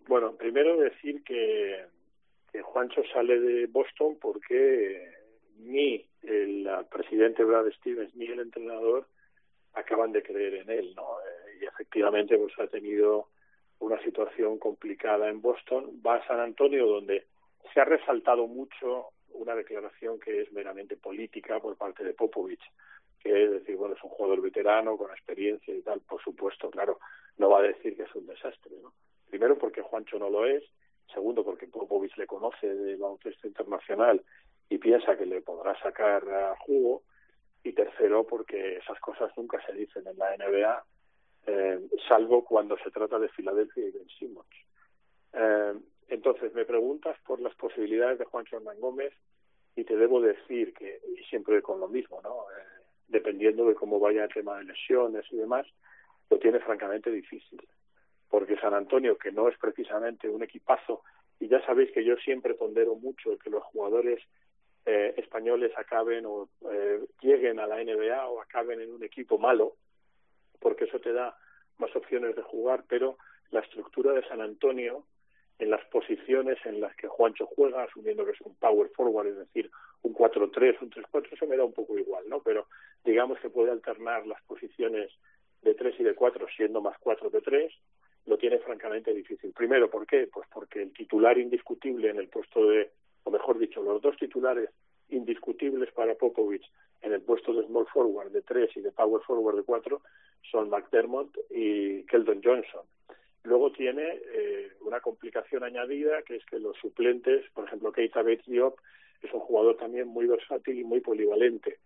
Bueno, primero decir que, Juancho sale de Boston porque ni el presidente Brad Stevens ni el entrenador acaban de creer en él, ¿no? Eh, y efectivamente pues ha tenido una situación complicada en Boston. Va a San Antonio donde se ha resaltado mucho una declaración que es meramente política por parte de Popovich, que es decir, bueno, es un jugador veterano con experiencia y tal, por supuesto, claro, no va a decir que es un desastre, ¿no? Primero porque Juancho no lo es, segundo porque Popovich le conoce del baloncesto internacional y piensa que le podrá sacar uh, jugo, y tercero porque esas cosas nunca se dicen en la NBA, eh, salvo cuando se trata de Filadelfia y Ben Simmons. Eh, entonces, me preguntas por las posibilidades de Juancho Hernán Gómez y te debo decir que, y siempre con lo mismo, ¿no? Eh, dependiendo de cómo vaya el tema de lesiones y demás, lo tiene francamente difícil. Porque San Antonio, que no es precisamente un equipazo, y ya sabéis que yo siempre pondero mucho que los jugadores eh, españoles acaben o eh, lleguen a la NBA o acaben en un equipo malo, porque eso te da más opciones de jugar, pero la estructura de San Antonio en las posiciones en las que Juancho juega, asumiendo que es un power forward, es decir, un 4-3, un 3-4, eso me da un poco igual, ¿no? Pero digamos que puede alternar las posiciones de 3 y de 4 siendo más 4 que 3, lo tiene francamente difícil. Primero, ¿por qué? Pues porque el titular indiscutible en el puesto de, o mejor dicho, los dos titulares indiscutibles para Popovich en el puesto de small forward de 3 y de power forward de 4 son McDermott y Keldon Johnson. Luego tiene eh, una complicación añadida, que es que los suplentes, por ejemplo, Keita Bates es un jugador también muy versátil y muy polivalente.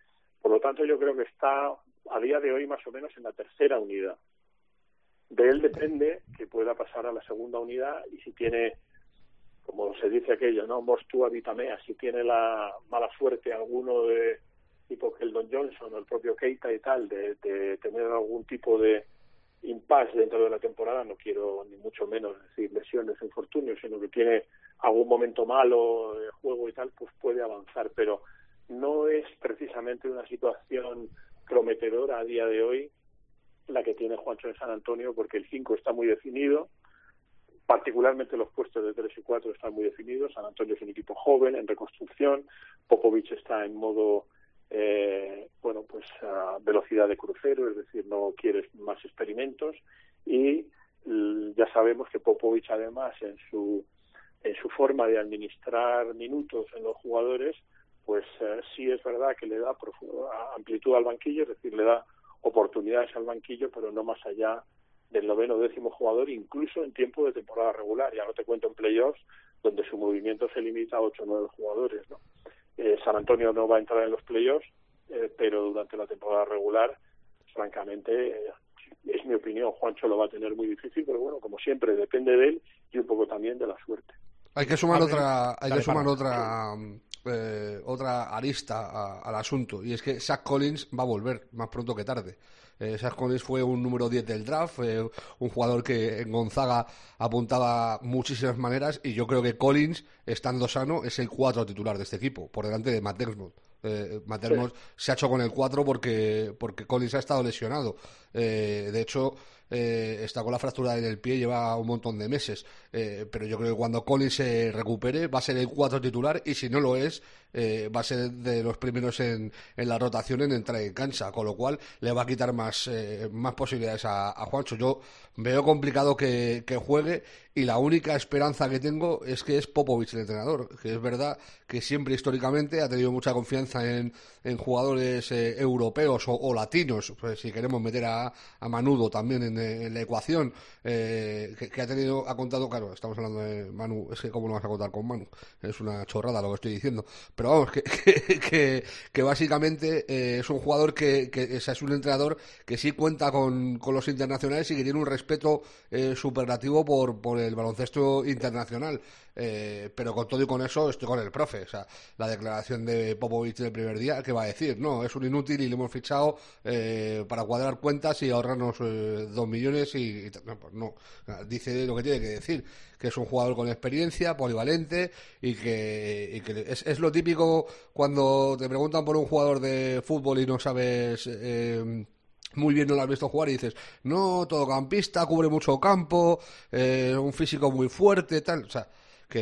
Por lo tanto, yo creo que está a día de hoy más o menos en la tercera unidad. De él depende que pueda pasar a la segunda unidad y si tiene, como se dice aquello, ¿no? Mostua vitamea, si tiene la mala suerte alguno de tipo Keldon Johnson o el propio Keita y tal, de, de tener algún tipo de impasse dentro de la temporada, no quiero ni mucho menos decir lesiones, infortunios, sino que tiene algún momento malo de juego y tal, pues puede avanzar, pero no es precisamente una situación prometedora a día de hoy la que tiene Juancho en San Antonio, porque el 5 está muy definido, particularmente los puestos de 3 y 4 están muy definidos, San Antonio es un equipo joven, en reconstrucción, Popovich está en modo eh, bueno, pues a velocidad de crucero, es decir, no quieres más experimentos. Y ya sabemos que Popovich además en su en su forma de administrar minutos en los jugadores, pues eh, sí es verdad que le da amplitud al banquillo, es decir, le da oportunidades al banquillo, pero no más allá del noveno o décimo jugador, incluso en tiempo de temporada regular. Ya no te cuento en playoffs, donde su movimiento se limita a ocho o nueve jugadores, ¿no? Eh, San Antonio no va a entrar en los playoffs, eh, pero durante la temporada regular, francamente, eh, es mi opinión, Juancho lo va a tener muy difícil, pero bueno, como siempre, depende de él y un poco también de la suerte. Hay que sumar otra, hay que sumar otra eh, otra arista a- al asunto y es que Zach Collins va a volver más pronto que tarde. Eh, Zach Collins fue un número 10 del draft, fue un jugador que en Gonzaga apuntaba muchísimas maneras y yo creo que Collins, estando sano, es el 4 titular de este equipo, por delante de Matt Dermott. Eh, Matt Dermott se ha hecho con el 4 porque, porque Collins ha estado lesionado. Eh, de hecho, eh, está con la fractura en el pie, lleva un montón de meses. Eh, pero yo creo que cuando Collins se recupere va a ser el 4 titular y si no lo es, eh, va a ser de los primeros en, en la rotación en entrar en cancha, con lo cual le va a quitar más, eh, más posibilidades a, Juancho. Yo veo complicado que, que juegue y la única esperanza que tengo es que es Popovich el entrenador, que es verdad que siempre históricamente ha tenido mucha confianza en, en jugadores eh, europeos o, latinos, pues si queremos meter a, a Manudo también en, en la ecuación, eh, que, que ha tenido, ha contado, claro, estamos hablando de Manu, es que cómo lo vas a contar con Manu, es una chorrada lo que estoy diciendo, pero vamos, [LAUGHS] que, que, básicamente eh, es un jugador que, que es, es un entrenador que sí cuenta con, con los internacionales y que tiene un respeto eh, superlativo por, por el baloncesto internacional. Eh, pero con todo y con eso estoy con el profe. O sea, la declaración de Popovich del primer día, ¿qué va a decir? No, es un inútil y le hemos fichado eh, para cuadrar cuentas y ahorrarnos eh, dos millones y, y no, pues no. Dice lo que tiene que decir, que es un jugador con experiencia, polivalente y que, y que es, es lo típico cuando te preguntan por un jugador de fútbol y no sabes... Eh, muy bien no lo has visto jugar y dices, no, todocampista, cubre mucho campo, eh, un físico muy fuerte, tal, o sea, que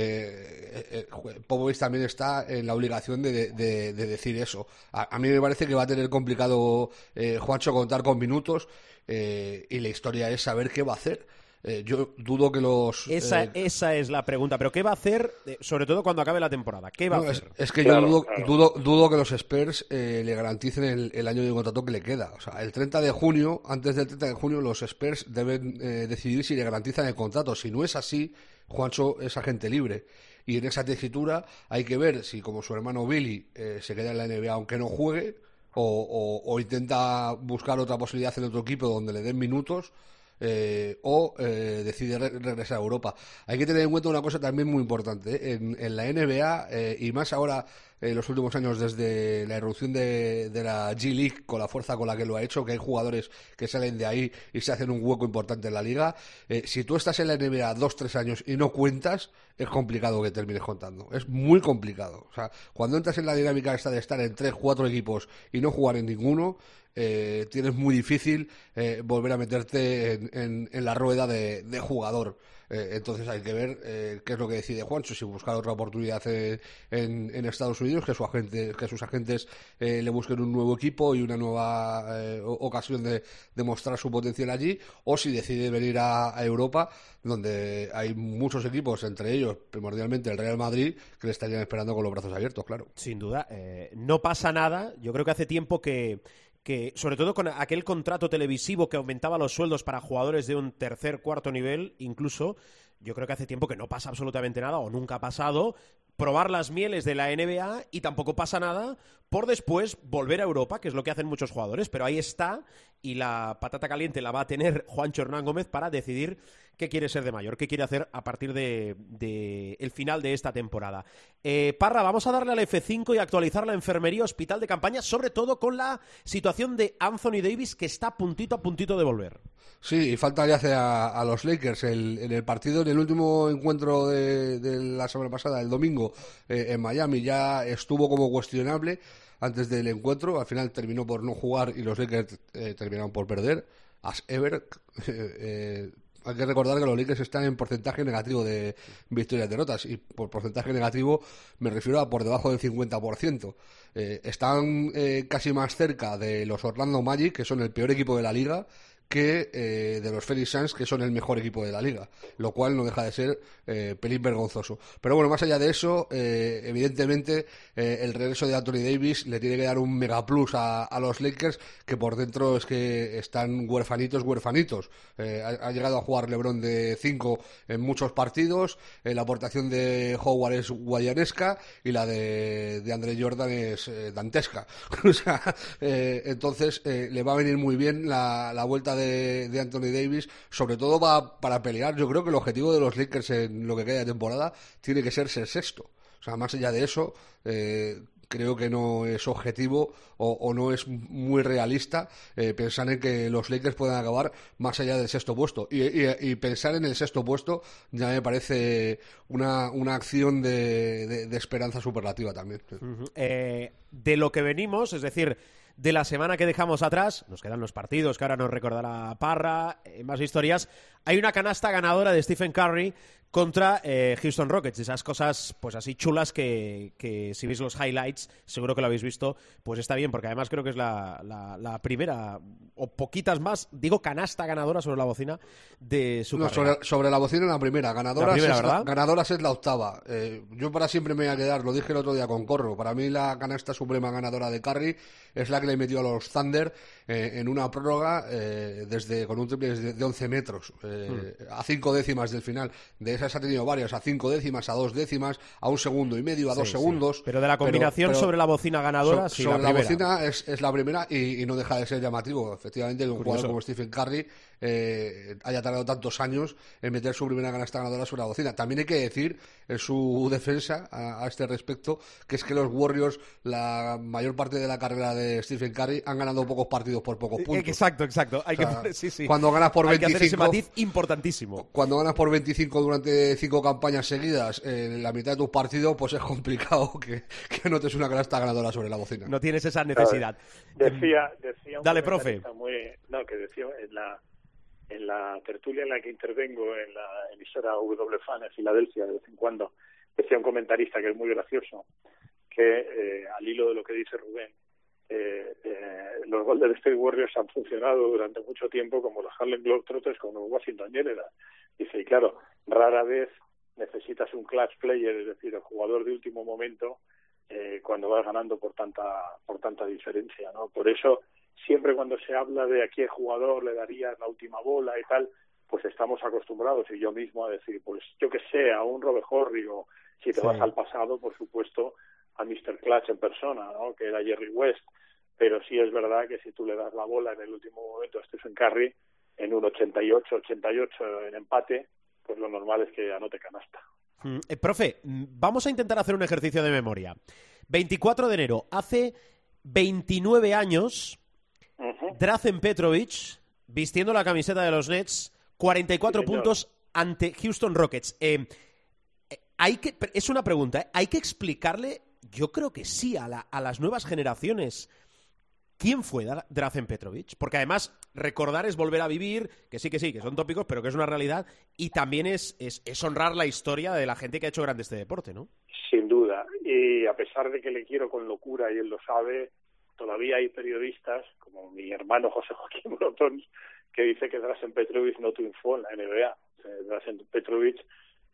eh, eh, Popovich también está en la obligación de, de- de decir eso. A, a mí me parece que va a tener complicado eh, Juancho contar con minutos eh, y la historia es saber qué va a hacer. Eh, yo dudo que los... Esa, eh, esa es la pregunta. Pero ¿qué va a hacer, eh, sobre todo cuando acabe la temporada? ¿Qué va no, a es, hacer? es que Claro, yo dudo, claro. dudo, dudo que los Spurs eh, le garanticen el, el año de contrato que le queda. O sea, el 30 de junio, antes del 30 de junio, los Spurs deben eh, decidir si le garantizan el contrato. Si no es así, Juancho es agente libre. Y en esa tesitura hay que ver si, como su hermano Billy, eh, se queda en la NBA aunque no juegue, o, o- o intenta buscar otra posibilidad en otro equipo donde le den minutos, eh, o eh, decide re- regresar a Europa. Hay que tener en cuenta una cosa también muy importante. ¿eh? En, en la NBA, eh, y más ahora en los últimos años desde la irrupción de, la G League con la fuerza con la que lo ha hecho, que hay jugadores que salen de ahí y se hacen un hueco importante en la liga. eh, si tú estás en la NBA dos, tres años y no cuentas, es complicado que termines contando. Es muy complicado. O sea, cuando entras en la dinámica esta de estar en tres, cuatro equipos y no jugar en ninguno, eh, tienes muy difícil eh, volver a meterte en, en- en la rueda de, de jugador. Eh, entonces hay que ver eh, qué es lo que decide Juancho, si buscar otra oportunidad eh, en, Estados Unidos, que, su agente, que sus agentes eh, le busquen un nuevo equipo y una nueva eh, ocasión de, de mostrar su potencial allí, o si decide venir a, a Europa, donde hay muchos equipos, entre ellos primordialmente el Real Madrid, que le estarían esperando con los brazos abiertos, claro. Sin duda, no pasa nada. Yo creo que hace tiempo que, que, sobre todo con aquel contrato televisivo que aumentaba los sueldos para jugadores de un tercer, cuarto nivel, incluso, yo creo que hace tiempo que no pasa absolutamente nada o nunca ha pasado probar las mieles de la NBA y tampoco pasa nada por después volver a Europa, que es lo que hacen muchos jugadores, pero ahí está y la patata caliente la va a tener [LAUGHS] Juancho Hernán Gómez para decidir qué quiere ser de mayor, qué quiere hacer a partir de, de el final de esta temporada. Eh, Parra, vamos a darle al F5 y actualizar la enfermería hospital de campaña, sobre todo con la situación de Anthony Davis, que está puntito a puntito de volver. Sí, y falta le hace a, los Lakers el- en el partido, en el último encuentro de, de la semana pasada, el domingo, eh, en Miami, ya estuvo como cuestionable antes del encuentro. Al final terminó por no jugar y los Lakers eh, terminaron por perder. As ever, [LAUGHS] eh, hay que recordar que los Lakers están en porcentaje negativo de victorias y derrotas. Y por porcentaje negativo me refiero a por debajo del 50%. Eh, están eh, casi más cerca de los Orlando Magic, que son el peor equipo de la liga, que eh, de los Phoenix Suns, que son el mejor equipo de la liga, lo cual no deja de ser eh, pelín vergonzoso. Pero bueno, más allá de eso, eh, evidentemente eh, el regreso de Anthony Davis le tiene que dar un mega plus a, a los Lakers, que por dentro es que están huerfanitos, huerfanitos. Ha, llegado a jugar LeBron de 5 en muchos partidos, la aportación de Howard es guayanesca y la de, de Andre Jordan es dantesca. [LAUGHS] entonces le va a venir muy bien la, la vuelta de, Anthony Davis, sobre todo va para pelear. Yo creo que el objetivo de los Lakers en lo que queda de temporada tiene que ser ser sexto. O sea, más allá de eso, eh, creo que no es objetivo o, no es muy realista eh, pensar en que los Lakers puedan acabar más allá del sexto puesto. Y, pensar en el sexto puesto ya me parece una, una acción de, de- esperanza superlativa también. Eh, de lo que venimos, es decir, de la semana que dejamos atrás, nos quedan los partidos que ahora nos recordará Parra, eh, más historias. Hay una canasta ganadora de Stephen Curry contra eh, Houston Rockets. Esas cosas, pues así chulas que, que si veis los highlights, seguro que lo habéis visto, pues está bien, porque además creo que es la, la- la primera, o poquitas más, digo canasta ganadora sobre la bocina de su No, sobre, sobre la bocina la primera, ganadoras, La primera, es, ¿verdad? ganadoras es la octava. Eh, yo para siempre me voy a quedar, lo dije el otro día con Corro, para mí la canasta suprema ganadora de Curry es la que le metió a los Thunder eh, en una prórroga eh, desde con un triple desde- de 11 metros, eh, Hmm. a cinco décimas del final. De esas ha tenido varias, a cinco décimas, a dos décimas, a un segundo y medio, a dos Sí, sí. segundos. Pero de la combinación pero- sobre la bocina ganadora, So- sí, sobre la bocina es, es la primera y, y no deja de ser llamativo. Efectivamente, que un Curioso. jugador como Stephen Curry eh, haya tardado tantos años en meter su primera canasta ganadora sobre la bocina. También hay que decir en su [LAUGHS] defensa a, a este respecto que es que los Warriors, la mayor parte de la carrera de Stephen Curry, han ganado pocos partidos por pocos Eh, puntos. Exacto, exacto. Hay O sea, que poner- sí, sí. cuando ganas por Hay que hacer ese 25, matiz importantísimo. cuando ganas por 25 durante cinco campañas seguidas en la mitad de tus partidos, pues es complicado [LAUGHS] que, que notes una canasta ganadora sobre la bocina. No tienes esa necesidad. Decía, decía un Dale, profe. comentarista Muy, no, que decía en la, en la tertulia en la que intervengo en la emisora W Fan en Filadelfia de vez en cuando, decía un comentarista que es muy gracioso, que eh, al hilo de lo que dice Rubén, eh, eh, los Golden State Warriors han funcionado durante mucho tiempo como los Harlem Globetrotters con los Washington Generals. Dice, y claro, rara vez necesitas un clutch player, es decir, el jugador de último momento, eh, cuando vas ganando por tanta por tanta diferencia, ¿no? Por eso siempre cuando se habla de a qué jugador le darías la última bola y tal, pues estamos acostumbrados y yo mismo a decir, pues yo que sé, a un Robert Horry o si te Sí. vas al pasado, por supuesto, a Mr. Clutch en persona, ¿no? Que era Jerry West. Pero sí es verdad que si tú le das la bola en el último momento a Stephen Curry, en un 88-88 en empate, pues lo normal es que anote canasta. Mm, eh, profe, mm, vamos a intentar hacer un ejercicio de memoria. 24 de enero, hace 29 años. Drazen Petrovic, vistiendo la camiseta de los Nets, 44 Sí, puntos ante Houston Rockets. Eh, eh, hay que, es una pregunta, ¿eh? ¿hay que explicarle? Yo creo que sí, a, la- a las nuevas generaciones. ¿Quién fue Dra- Drazen Petrovic? Porque además recordar es volver a vivir, que sí, que sí, que son tópicos, pero que es una realidad, y también es, es, es honrar la historia de la gente que ha hecho grande este deporte, ¿no? Sin duda. Y a pesar de que le quiero con locura y él lo sabe, todavía hay periodistas, como mi hermano José Joaquín Brotón, que dice que Drasen Petrovic no triunfó en la NBA. Eh, Drasen Petrovic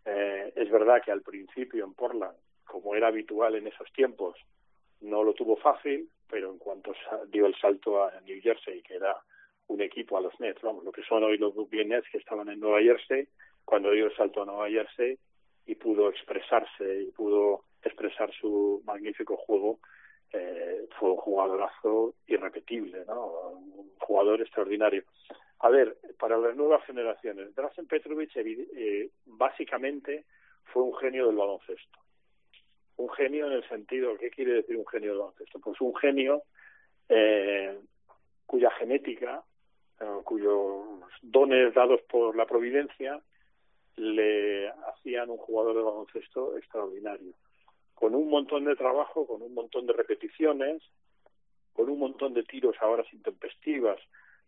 eh, es verdad que al principio en Portland, como era habitual en esos tiempos, no lo tuvo fácil, pero en cuanto dio el salto a New Jersey, que era un equipo a los Nets, vamos, lo que son hoy los Brooklyn Nets que estaban en Nueva Jersey, cuando dio el salto a Nueva Jersey y pudo expresarse y pudo expresar su magnífico juego, eh, fue un jugadorazo irrepetible, ¿no? Un jugador extraordinario. A ver, para las nuevas generaciones, Drazen Petrovic eh, básicamente fue un genio del baloncesto. Un genio en el sentido, ¿qué quiere decir un genio del baloncesto? Pues un genio eh, cuya genética, eh, cuyos dones dados por la providencia le hacían un jugador de baloncesto extraordinario. Con un montón de trabajo, con un montón de repeticiones, con un montón de tiros a horas intempestivas,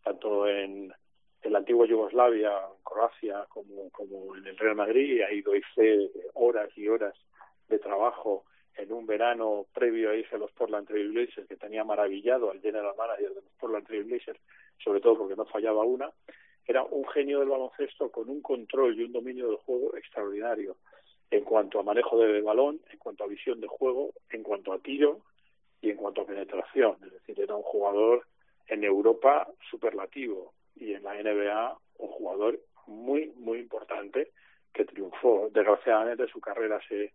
tanto en, en la antigua Yugoslavia, en Croacia, como, en el Real Madrid, ha ido fe de horas y horas de trabajo en un verano previo a irse a los Portland Trail Blazers, que tenía maravillado al general manager de los Portland Trail Blazers, sobre todo porque no fallaba una, era un genio del baloncesto con un control y un dominio del juego extraordinario en cuanto a manejo del balón, en cuanto a visión de juego, en cuanto a tiro y en cuanto a penetración. Es decir, era un jugador en Europa superlativo y en la NBA un jugador muy, muy importante que triunfó. Desgraciadamente su carrera se,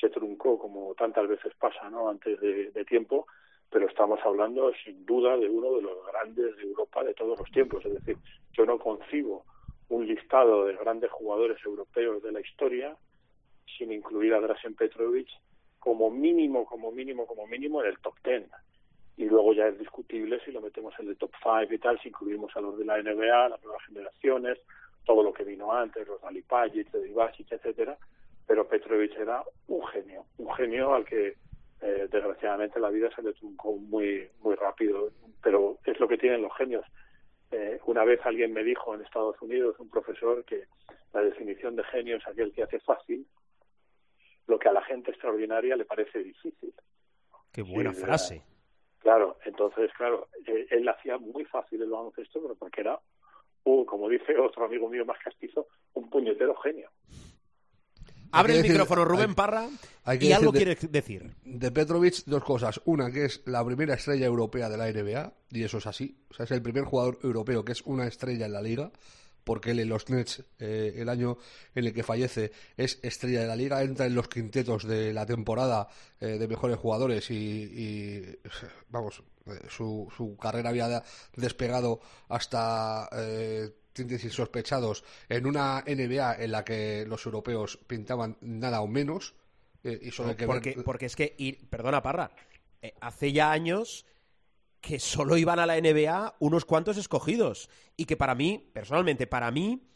se truncó como tantas veces pasa ¿no? antes de, tiempo, pero estamos hablando sin duda de uno de los grandes de Europa de todos los tiempos. Es decir, yo no concibo un listado de grandes jugadores europeos de la historia sin incluir a Drasen Petrovic como mínimo, como mínimo, como mínimo en el top 10. Y luego ya es discutible si lo metemos en el top 5 y tal, si incluimos a los de la NBA, las nuevas generaciones, todo lo que vino antes, los Ali Pajic, Basic, etcétera. Pero Petrovic era un genio, un genio al que eh, desgraciadamente la vida se le truncó muy, muy rápido. Pero es lo que tienen los genios. Eh, una vez alguien me dijo en Estados Unidos, un profesor, que la definición de genio es aquel que hace fácil lo que a la gente extraordinaria le parece difícil. Qué buena Sí, frase. Claro, entonces, claro, eh, él hacía muy fácil el baloncesto, pero porque era, un, como dice otro amigo mío más castizo, un puñetero genio. Abre el decir- micrófono Rubén hay- Parra hay y algo de- quiere decir. De Petrovic, dos cosas. Una, que es la primera estrella europea de la NBA, y eso es así. O sea, es el primer jugador europeo que es una estrella en la liga, porque él en los Nets, eh, el año en el que fallece, es estrella de la liga, entra en los quintetos de la temporada eh, de mejores jugadores y, y, vamos, eh, su, su carrera había despegado hasta... Eh, tintes insospechados en una NBA en la que los europeos pintaban nada o menos eh, y solo que porque es que, y- perdona Parra, eh, hace ya años que solo iban a la NBA unos cuantos escogidos y que para mí, personalmente, para mí,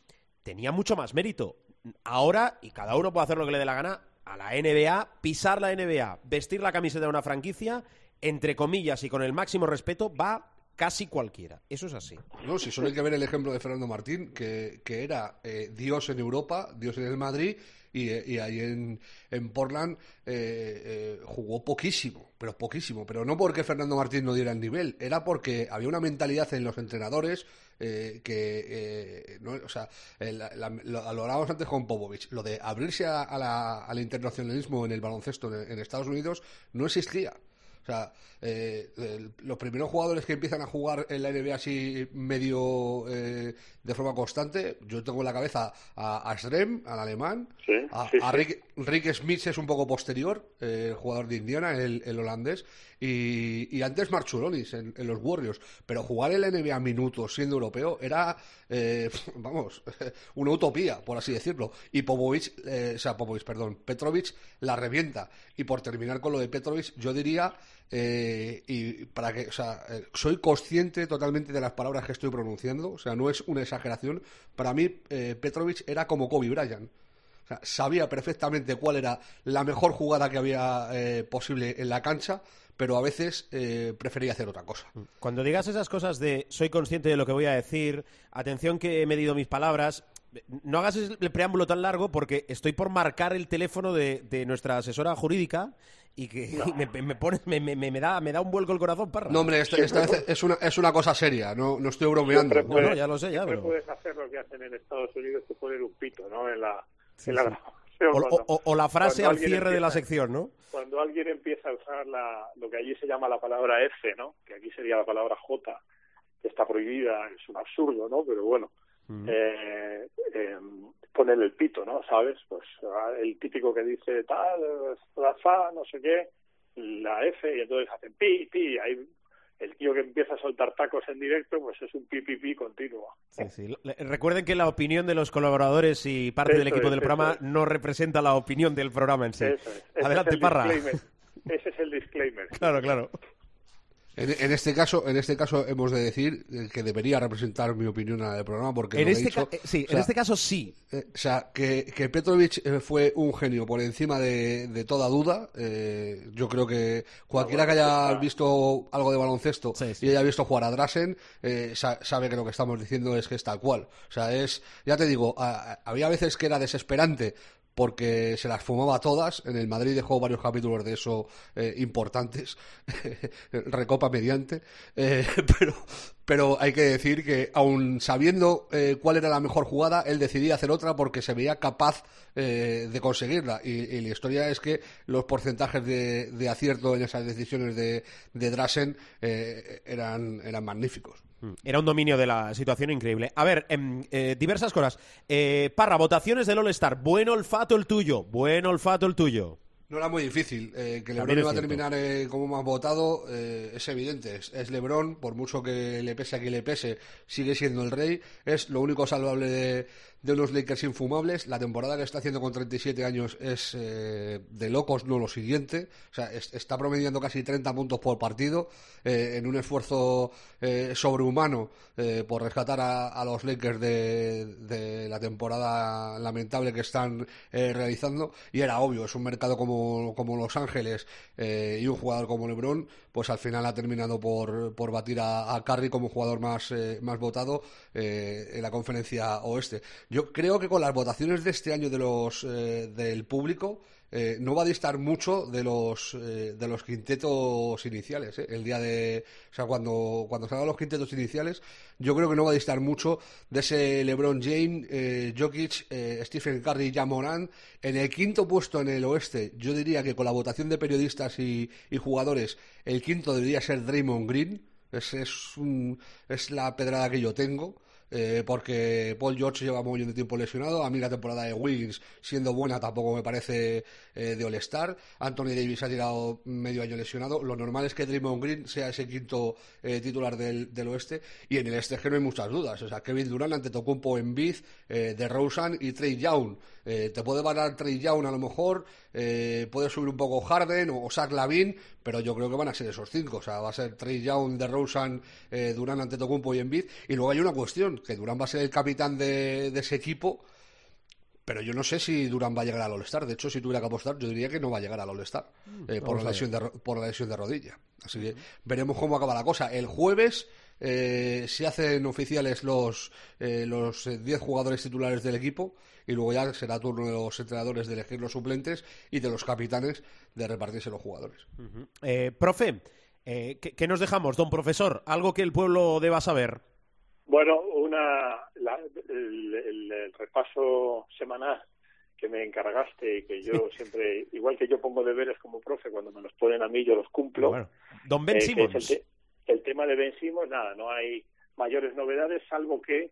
tenía mucho más mérito. Ahora, y cada uno puede hacer lo que le dé la gana, a la NBA, pisar la NBA, vestir la camiseta de una franquicia, entre comillas y con el máximo respeto, va casi cualquiera. Eso es así. No, si solo hay que ver el ejemplo de Fernando Martín, que, que era eh, Dios en Europa, Dios en el Madrid, y, eh, y ahí en, en Portland eh, eh, jugó poquísimo, pero poquísimo. Pero no porque Fernando Martín no diera el nivel, era porque había una mentalidad en los entrenadores eh, que, no, o sea, la- la- lo, hablábamos antes con Popovich, lo de abrirse a- a la- al internacionalismo en el baloncesto en, en Estados Unidos no existía. O sea, eh, el- los primeros jugadores que empiezan a jugar en la NBA así medio eh, de forma constante, yo tengo en la cabeza a, a al alemán, Sí, a, sí, a sí. Rick, Rick Smith es un poco posterior, eh, el jugador de Indiana, el, el holandés, y, y antes Marchulonis en, en los Warriors. Pero jugar en la NBA minutos siendo europeo era, eh, [LAUGHS] vamos, [LAUGHS] una utopía, por así decirlo. Y Popovich, eh, o sea, Popovich, perdón, Petrovic la revienta. Y por terminar con lo de Petrovic, yo diría, eh, y para que, o sea, eh, soy consciente totalmente de las palabras que estoy pronunciando, o sea, no es una exageración. Para mí, eh, Petrovic era como Kobe Bryant. O sea, sabía perfectamente cuál era la mejor jugada que había eh, posible en la cancha, pero a veces eh, prefería hacer otra cosa. Cuando digas esas cosas de soy consciente de lo que voy a decir, atención que he medido mis palabras, no hagas el preámbulo tan largo porque estoy por marcar el teléfono de, de nuestra asesora jurídica y que y [LAUGHS] me, me pone- me, me- me da, me da un vuelco el corazón, Parra. No, hombre, esta, esta vez es una, es una cosa seria, no, no estoy bromeando. Siempre No, no, puedes- ya lo sé, ya, pero- puedes hacer lo que hacen en Estados Unidos, que poner un pito, ¿no? En la, Sí, en la sí. grabación. O, cuando- o- o la frase al cierre de la sección, ¿no? Cuando alguien empieza a usar la, lo que allí se llama la palabra F, ¿no? Que aquí sería la palabra J, que está prohibida, es un absurdo, ¿no? Pero bueno, eh, eh, ponerle el pito, ¿no? ¿Sabes? Pues ah, el típico que dice tal, la fa, no sé qué, la F, y entonces hacen pi, pi, ahí el tío que empieza a soltar tacos en directo, pues es un pi, pi, pi continuo. Sí, sí. Recuerden que la opinión de los colaboradores y parte del equipo es, del programa es. no representa la opinión del programa en sí. Eso es. Ese Adelante, Parra. Ese es el disclaimer. [LAUGHS] Claro, claro. En, en este caso, en este caso hemos de decir que debería representar mi opinión en el programa porque En lo que he este, dicho- ca- eh, sí, o sea, en este caso sí. Eh, o sea, que, que Petrovic eh, fue un genio por encima de, de toda duda. eh, yo creo que cualquiera que haya visto algo de baloncesto Sí, sí. y haya visto jugar a Drasen eh, sa- sabe que lo que estamos diciendo es que es tal cual. O sea, es, ya te digo, a- a- había veces que era desesperante porque se las fumaba todas. En el Madrid dejó varios capítulos de eso eh, importantes, [LAUGHS] recopa mediante. Eh, [LAUGHS] pero, pero hay que decir que, aun sabiendo eh, cuál era la mejor jugada, él decidía hacer otra porque se veía capaz de conseguirla. Y, la historia es que los porcentajes de, acierto en esas decisiones de, de eran, eran magníficos. Era un dominio de la situación increíble. A ver, em, eh, diversas cosas. Eh, Parra, votaciones del All-Star. Buen olfato el tuyo. Buen olfato el tuyo. No era muy difícil. Eh, que LeBron iba a terminar eh, como más votado eh, es evidente. Es, es LeBron, por mucho que le pese a quien le pese, sigue siendo el rey. Es lo único salvable de, de unos Lakers infumables. La temporada que está haciendo con 37 años es eh, de locos, no lo siguiente. O sea, es- está promediando casi 30 puntos por partido eh, en un esfuerzo eh, sobrehumano eh, por rescatar a, los Lakers de, la temporada lamentable que están realizando. Y era obvio, es un mercado como, como Los Ángeles y un jugador como LeBron, pues al final ha terminado por, por batir a, a Curry como jugador más, más votado en la conferencia oeste. Yo creo que con las votaciones de este año de los, eh, del público eh, no va a distar mucho de los eh, de los quintetos iniciales. eh. El día de, o sea, cuando cuando salgan los quintetos iniciales, yo creo que no va a distar mucho de ese LeBron James, eh, Jokic, Stephen Curry, y Morant en el quinto puesto en el oeste. Yo diría que con la votación de periodistas y, y jugadores, el quinto debería ser Draymond Green. Es, es, un- es la pedrada que yo tengo. Eh, porque Paul George lleva muy de tiempo lesionado. A mí la temporada de Wiggins, siendo buena, tampoco me parece eh, de All-Star. Anthony Davis ha tirado medio año lesionado. Lo normal es que Draymond Green sea ese quinto eh, titular del, del oeste. Y en el este es que no hay muchas dudas. O sea, Kevin Durant ante Tocumpo en eh, de Rosen y Trey Young. Te puede ganar Trey Young a lo mejor, eh, puede subir un poco Harden o, Zach Lavin, pero yo creo que van a ser esos cinco. O sea, va a ser Trey Young, de Rosen, eh, Durant ante Tocumpo y Embiid. Y luego hay una cuestión, que Durant va a ser el capitán de, de ese equipo. Pero yo no sé si Durant va a llegar al All-Star. De hecho, si tuviera que apostar, yo diría que no va a llegar al All-Star eh, por, vamos la lesión de, por la lesión de rodilla. Así que veremos cómo acaba la cosa. El jueves eh, se hacen oficiales los eh, los eh, 10 jugadores titulares del equipo y luego ya será turno de los entrenadores de elegir los suplentes y de los capitanes de repartirse los jugadores. Eh, profe, eh, ¿qué, qué nos dejamos, don profesor? Algo que el pueblo deba saber. Bueno, una, la- el, el- el repaso semanal que me encargaste y que yo siempre, igual que yo pongo deberes como profe, cuando me los ponen a mí yo los cumplo. Bueno, don Ben eh, Simmons. El, te- el tema de Ben Simmons, nada, no hay mayores novedades, salvo que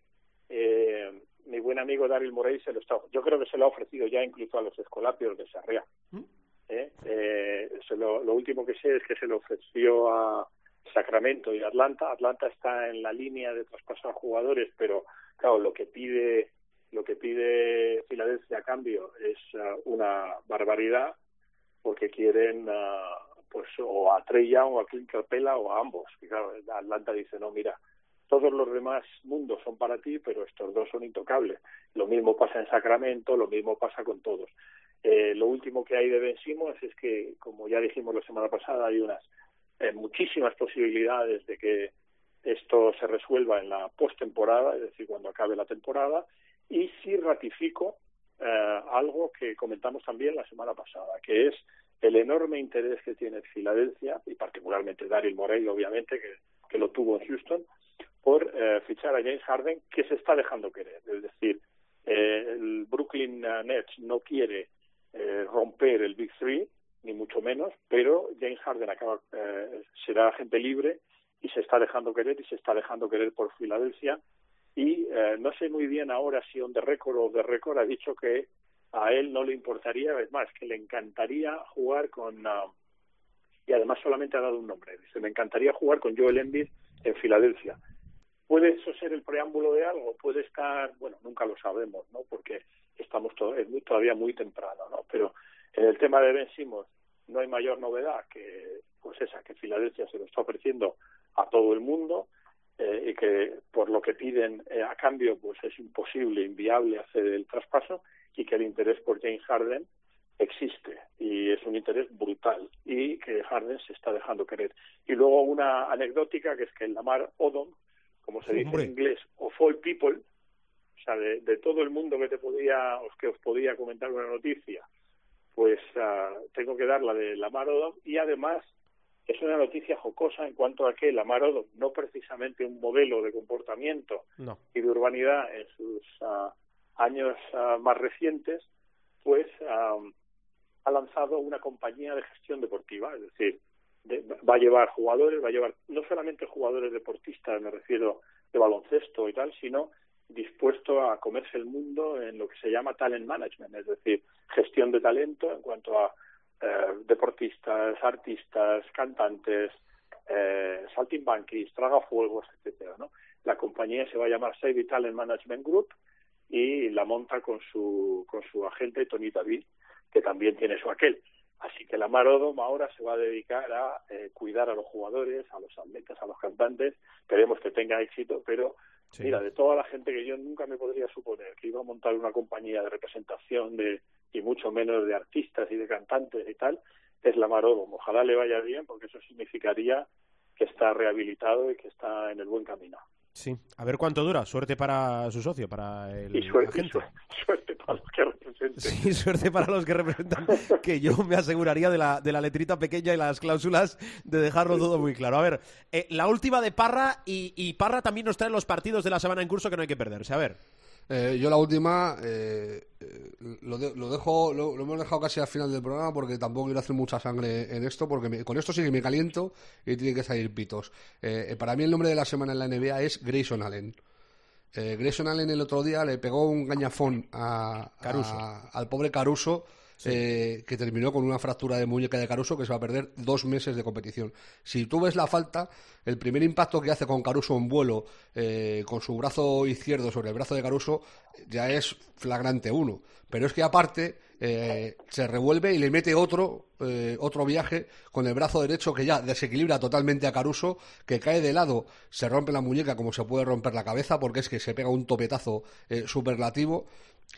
eh, mi buen amigo Daryl Morey se lo está, yo creo que se lo ha ofrecido ya incluso a los escolapios de Sarriá. ¿Mm? ¿eh? Eh, se lo, lo último que sé es que se lo ofreció a Sacramento y Atlanta. Atlanta está en la línea de traspasar jugadores, pero claro, lo que pide lo que pide Filadelfia a cambio es ah, una barbaridad porque quieren ah, pues o a Trey o a Clint Capella o a ambos. Y claro, Atlanta dice, no, mira, todos los demás mundos son para ti, pero estos dos son intocables. Lo mismo pasa en Sacramento, lo mismo pasa con todos. Eh, lo último que hay de Ben Simmons es que, como ya dijimos la semana pasada, hay unas eh, muchísimas posibilidades de que esto se resuelva en la postemporada, es decir, cuando acabe la temporada, y sí ratifico eh, algo que comentamos también la semana pasada, que es el enorme interés que tiene Filadelfia, y particularmente Daryl Morey, obviamente, que, lo tuvo en Houston, por eh, fichar a James Harden, que se está dejando querer. Es decir, eh, el Brooklyn Nets no quiere eh, romper el Big Three, ni mucho menos, pero James Harden acaba, eh, será agente libre y se está dejando querer y se está dejando querer por Filadelfia. Y eh, no sé muy bien ahora si on the record o the record ha dicho que a él no le importaría, es más, que le encantaría jugar con. ah, y además solamente ha dado un nombre. Dice: Me encantaría jugar con Joel Embiid en Filadelfia. ¿Puede eso ser el preámbulo de algo? Puede estar, bueno, nunca lo sabemos, ¿no? Porque estamos to- todavía muy temprano, ¿no? Pero en el tema de Ben Simmons no hay mayor novedad que, pues esa, que Filadelfia se lo está ofreciendo a todo el mundo eh, y que por lo que piden eh, a cambio, pues es imposible, inviable hacer el traspaso y que el interés por James Harden existe y es un interés brutal y que Harden se está dejando querer. Y luego una anecdótica que es que Lamar Odom, como se dice Hombre. en inglés, of all people, o sea, de, de todo el mundo que te podía, os que os podía comentar una noticia, pues ah, tengo que dar la de Lamar Odom y además es una noticia jocosa en cuanto a que Lamar Odom, no precisamente un modelo de comportamiento No. y de urbanidad en sus ah, años ah, más recientes, pues ah, ha lanzado una compañía de gestión deportiva, es decir, de- va a llevar jugadores, va a llevar no solamente jugadores deportistas, me refiero de baloncesto y tal, sino dispuesto a comerse el mundo en lo que se llama talent management, es decir, gestión de talento en cuanto a eh, deportistas, artistas, cantantes, eh, saltimbanquis, tragafuegos, etcétera, ¿no? La compañía se va a llamar Save Talent Management Group y la monta con su, con su agente Tony David, que también tiene su aquel. Así que la Marodom ahora se va a dedicar a eh, cuidar a los jugadores, a los atletas, a los cantantes. Queremos que tenga éxito, pero Sí. mira, de toda la gente que yo nunca me podría suponer que iba a montar una compañía de representación de y mucho menos de artistas y de cantantes y tal, es la Marodom. Ojalá le vaya bien, porque eso significaría que está rehabilitado y que está en el buen camino. Sí. A ver cuánto dura. Suerte para su socio, para el Y suerte, agente. para los que representen. Sí, [LAUGHS] suerte para los que representan, que yo me aseguraría de la, de la letrita pequeña y las cláusulas de dejarlo todo muy claro. A ver, eh, la última de Parra y, y Parra también nos trae los partidos de la semana en curso que no hay que perderse. A ver. Eh, yo la última eh, eh, lo, de- lo dejo lo, lo hemos dejado casi al final del programa porque tampoco quiero hacer mucha sangre en esto porque me- con esto sí que me caliento y tienen que salir pitos. Eh, eh, para mí el nombre de la semana en la NBA es Grayson Allen. Eh, Grayson Allen el otro día le pegó un gañafón a, Caruso. a- al pobre Caruso eh, que terminó con una fractura de muñeca de Caruso que se va a perder dos meses de competición. Si tú ves la falta, el primer impacto que hace con Caruso en vuelo, eh, con su brazo izquierdo sobre el brazo de Caruso, ya es flagrante uno. Pero es que aparte eh, se revuelve y le mete otro, eh, otro viaje con el brazo derecho que ya desequilibra totalmente a Caruso, que cae de lado, se rompe la muñeca como se puede romper la cabeza, porque es que se pega un topetazo eh, superlativo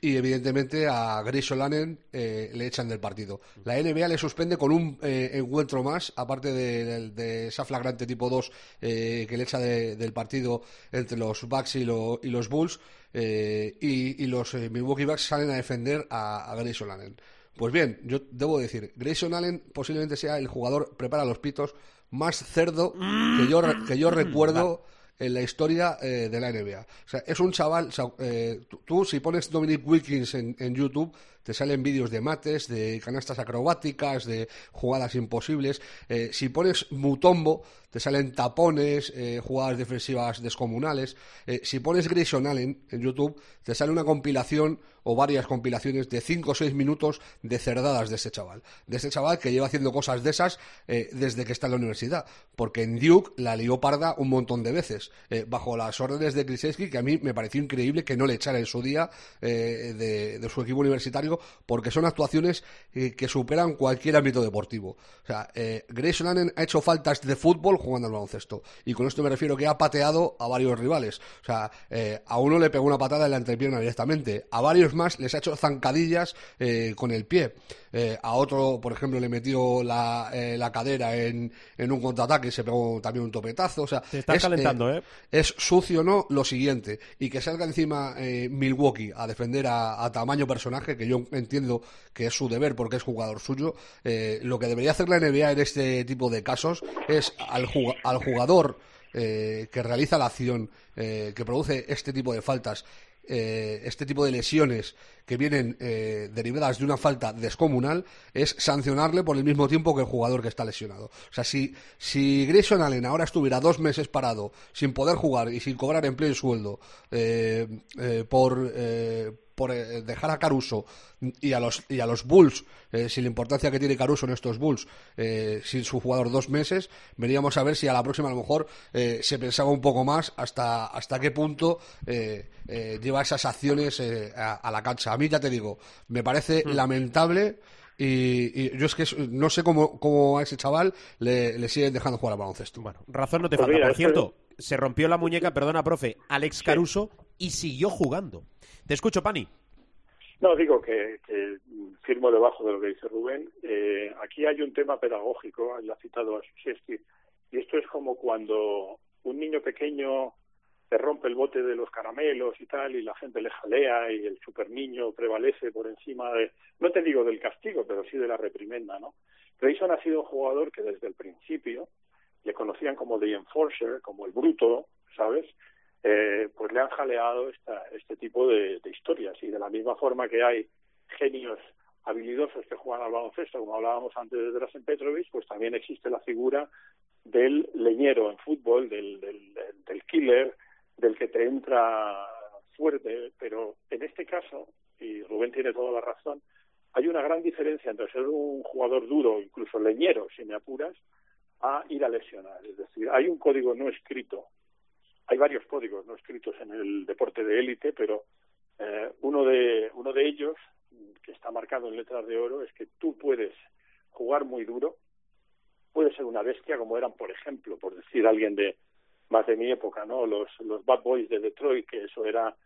y evidentemente a Grayson Lannon eh, le echan del partido. La NBA le suspende con un eh, encuentro más, aparte de, de- de esa flagrante tipo 2 eh, que le echa de- del partido entre los Bucks y, lo- y los Bulls, eh, y, y los eh, Milwaukee Bucks salen a defender a, a Grayson Allen. Pues bien, yo debo decir, Grayson Allen posiblemente sea el jugador, prepara los pitos, más cerdo que yo, que yo recuerdo en la historia eh, de la NBA. O sea, es un chaval, eh, tú, tú si pones Dominic Wilkins en, en YouTube, te salen vídeos de mates, de canastas acrobáticas, de jugadas imposibles. Eh, si pones Mutombo, te salen tapones, eh, jugadas defensivas descomunales. Eh, si pones Grayson Allen en YouTube, te sale una compilación o varias compilaciones de 5 o 6 minutos de cerdadas de este chaval. De este chaval que lleva haciendo cosas de esas eh, desde que está en la universidad. Porque en Duke la lió parda un montón de veces. eh, bajo las órdenes de Krzyzewski, que a mí me pareció increíble que no le echara en su día eh, de su equipo universitario, porque son actuaciones eh, que superan cualquier ámbito deportivo. O sea, eh, Grayson Allen ha hecho faltas de fútbol jugando al baloncesto. Y con esto me refiero que ha pateado a varios rivales. O sea, eh, a uno le pegó una patada en la entrepierna directamente. A varios más les ha hecho zancadillas eh, con el pie. A otro, por ejemplo, le metió la, la cadera en, en un contraataque y se pegó también un topetazo. O sea, Te estás es, calentando, ¿eh? es sucio, ¿no? Lo siguiente. Y que salga encima Milwaukee a defender a, a tamaño personaje, que yo entiendo que es su deber porque es jugador suyo. eh, lo que debería hacer la NBA en este tipo de casos es al, juga- al jugador eh, que realiza la acción, eh, que produce este tipo de faltas, este tipo de lesiones que vienen derivadas de una falta descomunal es sancionarle por el mismo tiempo que el jugador que está lesionado. O sea, si, si Grayson Allen ahora estuviera dos meses parado sin poder jugar y sin cobrar empleo y sueldo por, por eh, dejar a Caruso y a los, y a los Bulls, eh, sin la importancia que tiene Caruso en estos Bulls, eh, sin su jugador dos meses, veríamos a ver si a la próxima a lo mejor eh, se pensaba un poco más hasta, hasta qué punto eh, eh, lleva esas acciones eh, a, a la cancha. A mí ya te digo, me parece lamentable. Y, y yo es que no sé cómo, cómo a ese chaval le, le siguen dejando jugar al baloncesto. Bueno, razón no te Pues falta. Por cierto, se rompió la muñeca, perdona, profe, Alex Caruso y siguió jugando. Te escucho, Pani. No, digo que, firmo debajo de lo que dice Rubén. Eh, aquí hay un tema pedagógico, él ha citado a Krzyzewski, y esto es como cuando un niño pequeño te rompe el bote de los caramelos y tal, y la gente le jalea y el super niño prevalece por encima de, no te digo del castigo, pero sí de la reprimenda, ¿no? Grayson ha sido un jugador que desde el principio le conocían como The Enforcer, como el bruto, ¿sabes? Eh, pues le han jaleado esta, este tipo de, historias. Y de la misma forma que hay genios habilidosos que juegan al baloncesto, como hablábamos antes de Drazen Petrovic, pues también existe la figura del leñero en fútbol, del, del, del killer, del que te entra fuerte. Pero en este caso, y Rubén tiene toda la razón, hay una gran diferencia entre ser un jugador duro, incluso leñero, si me apuras, a ir a lesionar. Es decir, hay un código no escrito hay varios códigos no escritos en el deporte de élite, pero Eh, uno, de, uno de ellos, que está marcado en letras de oro, es que tú puedes jugar muy duro, puedes ser una bestia, como eran, por ejemplo, por decir alguien de más de mi época, ¿no? Los, los Bad Boys de Detroit, que eso era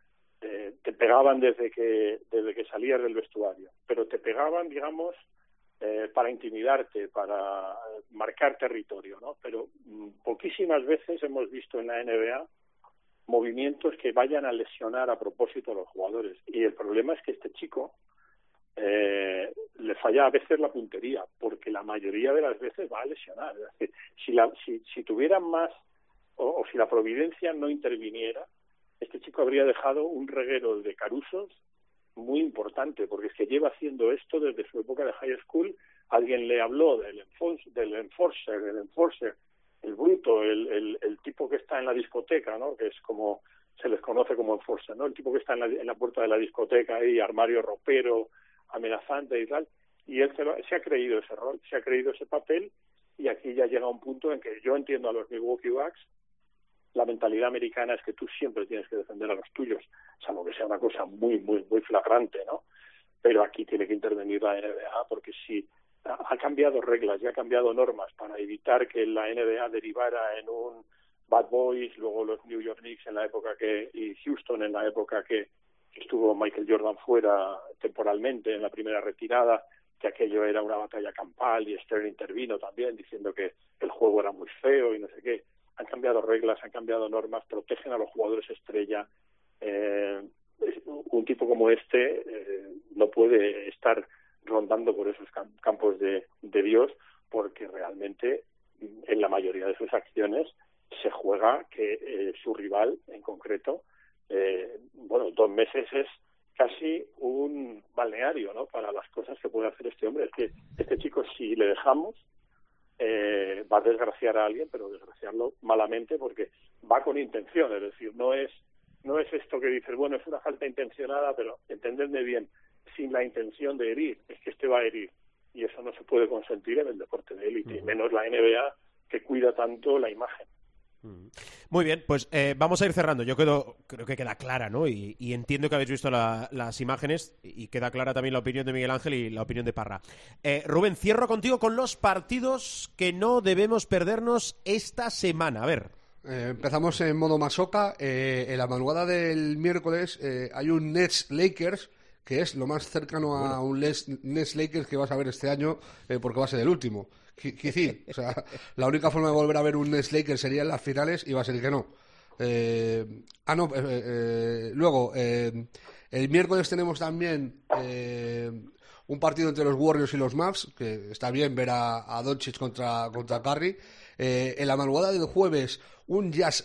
eh, te pegaban desde que desde que salías del vestuario, pero te pegaban, digamos, eh, para intimidarte, para marcar territorio, ¿no? Pero mm, poquísimas veces hemos visto en la NBA movimientos que vayan a lesionar a propósito a los jugadores. Y el problema es que este chico eh, le falla a veces la puntería, porque la mayoría de las veces va a lesionar. Si, la, si, si tuvieran más, o, o si la providencia no interviniera, este chico habría dejado un reguero de carusos muy importante, porque es que lleva haciendo esto desde su época de high school. Alguien le habló del, enforcer, del enforcer, el enforcer, el bruto, el, el, el tipo que está en la discoteca, ¿no? Que es como se les conoce como enforcer, ¿no? El tipo que está en la, en la puerta de la discoteca ahí, armario ropero, amenazante y tal. Y él se, lo, se ha creído ese rol, se ha creído ese papel y aquí ya llega un punto en que yo entiendo a los Milwaukee Bucks la mentalidad americana es que tú siempre tienes que defender a los tuyos, salvo que sea una cosa muy, muy, muy flagrante, ¿no? Pero aquí tiene que intervenir la NBA porque si ha cambiado reglas y ha cambiado normas para evitar que la NBA derivara en un Bad Boys, luego los New York Knicks en la época que y Houston en la época que estuvo Michael Jordan fuera temporalmente en la primera retirada, que aquello era una batalla campal y Stern intervino también diciendo que el juego era muy feo y no sé qué han cambiado reglas, han cambiado normas, protegen a los jugadores estrella. Eh, un tipo como este eh, no puede estar rondando por esos campos de, Dios porque realmente en la mayoría de sus acciones se juega que eh, su rival en concreto, eh, bueno, dos meses es casi un balneario ¿no? para las cosas que puede hacer este hombre. Es que este chico, si le dejamos, eh, va a desgraciar a alguien, pero desgraciarlo malamente porque va con intención, es decir, no es no es esto que dices, bueno, es una falta intencionada, pero entendedme bien, sin la intención de herir, es que este va a herir y eso no se puede consentir en el deporte de élite, menos la NBA que cuida tanto la imagen. Muy bien, pues eh, vamos a ir cerrando. Yo quedo, creo que queda clara, ¿no? Y, y entiendo que habéis visto la, las imágenes y queda clara también la opinión de Miguel Ángel y la opinión de Parra. Eh, Rubén, cierro contigo con los partidos que no debemos perdernos esta semana. A ver. Eh, empezamos en modo masoca. Eh, en la madrugada del miércoles eh, hay un Nets Lakers que es lo más cercano a un Nets Lakers que vas a ver este año eh, porque va a ser el último. Decir, o sea, [LAUGHS] la única forma de volver a ver un Nets Lakers sería en las finales y va a ser que no. Eh, ah, no, eh, eh, luego, el miércoles tenemos también un partido entre los Warriors y los Mavs, que está bien ver a, a Doncic contra, contra Curry. en la madrugada del jueves, un Jazz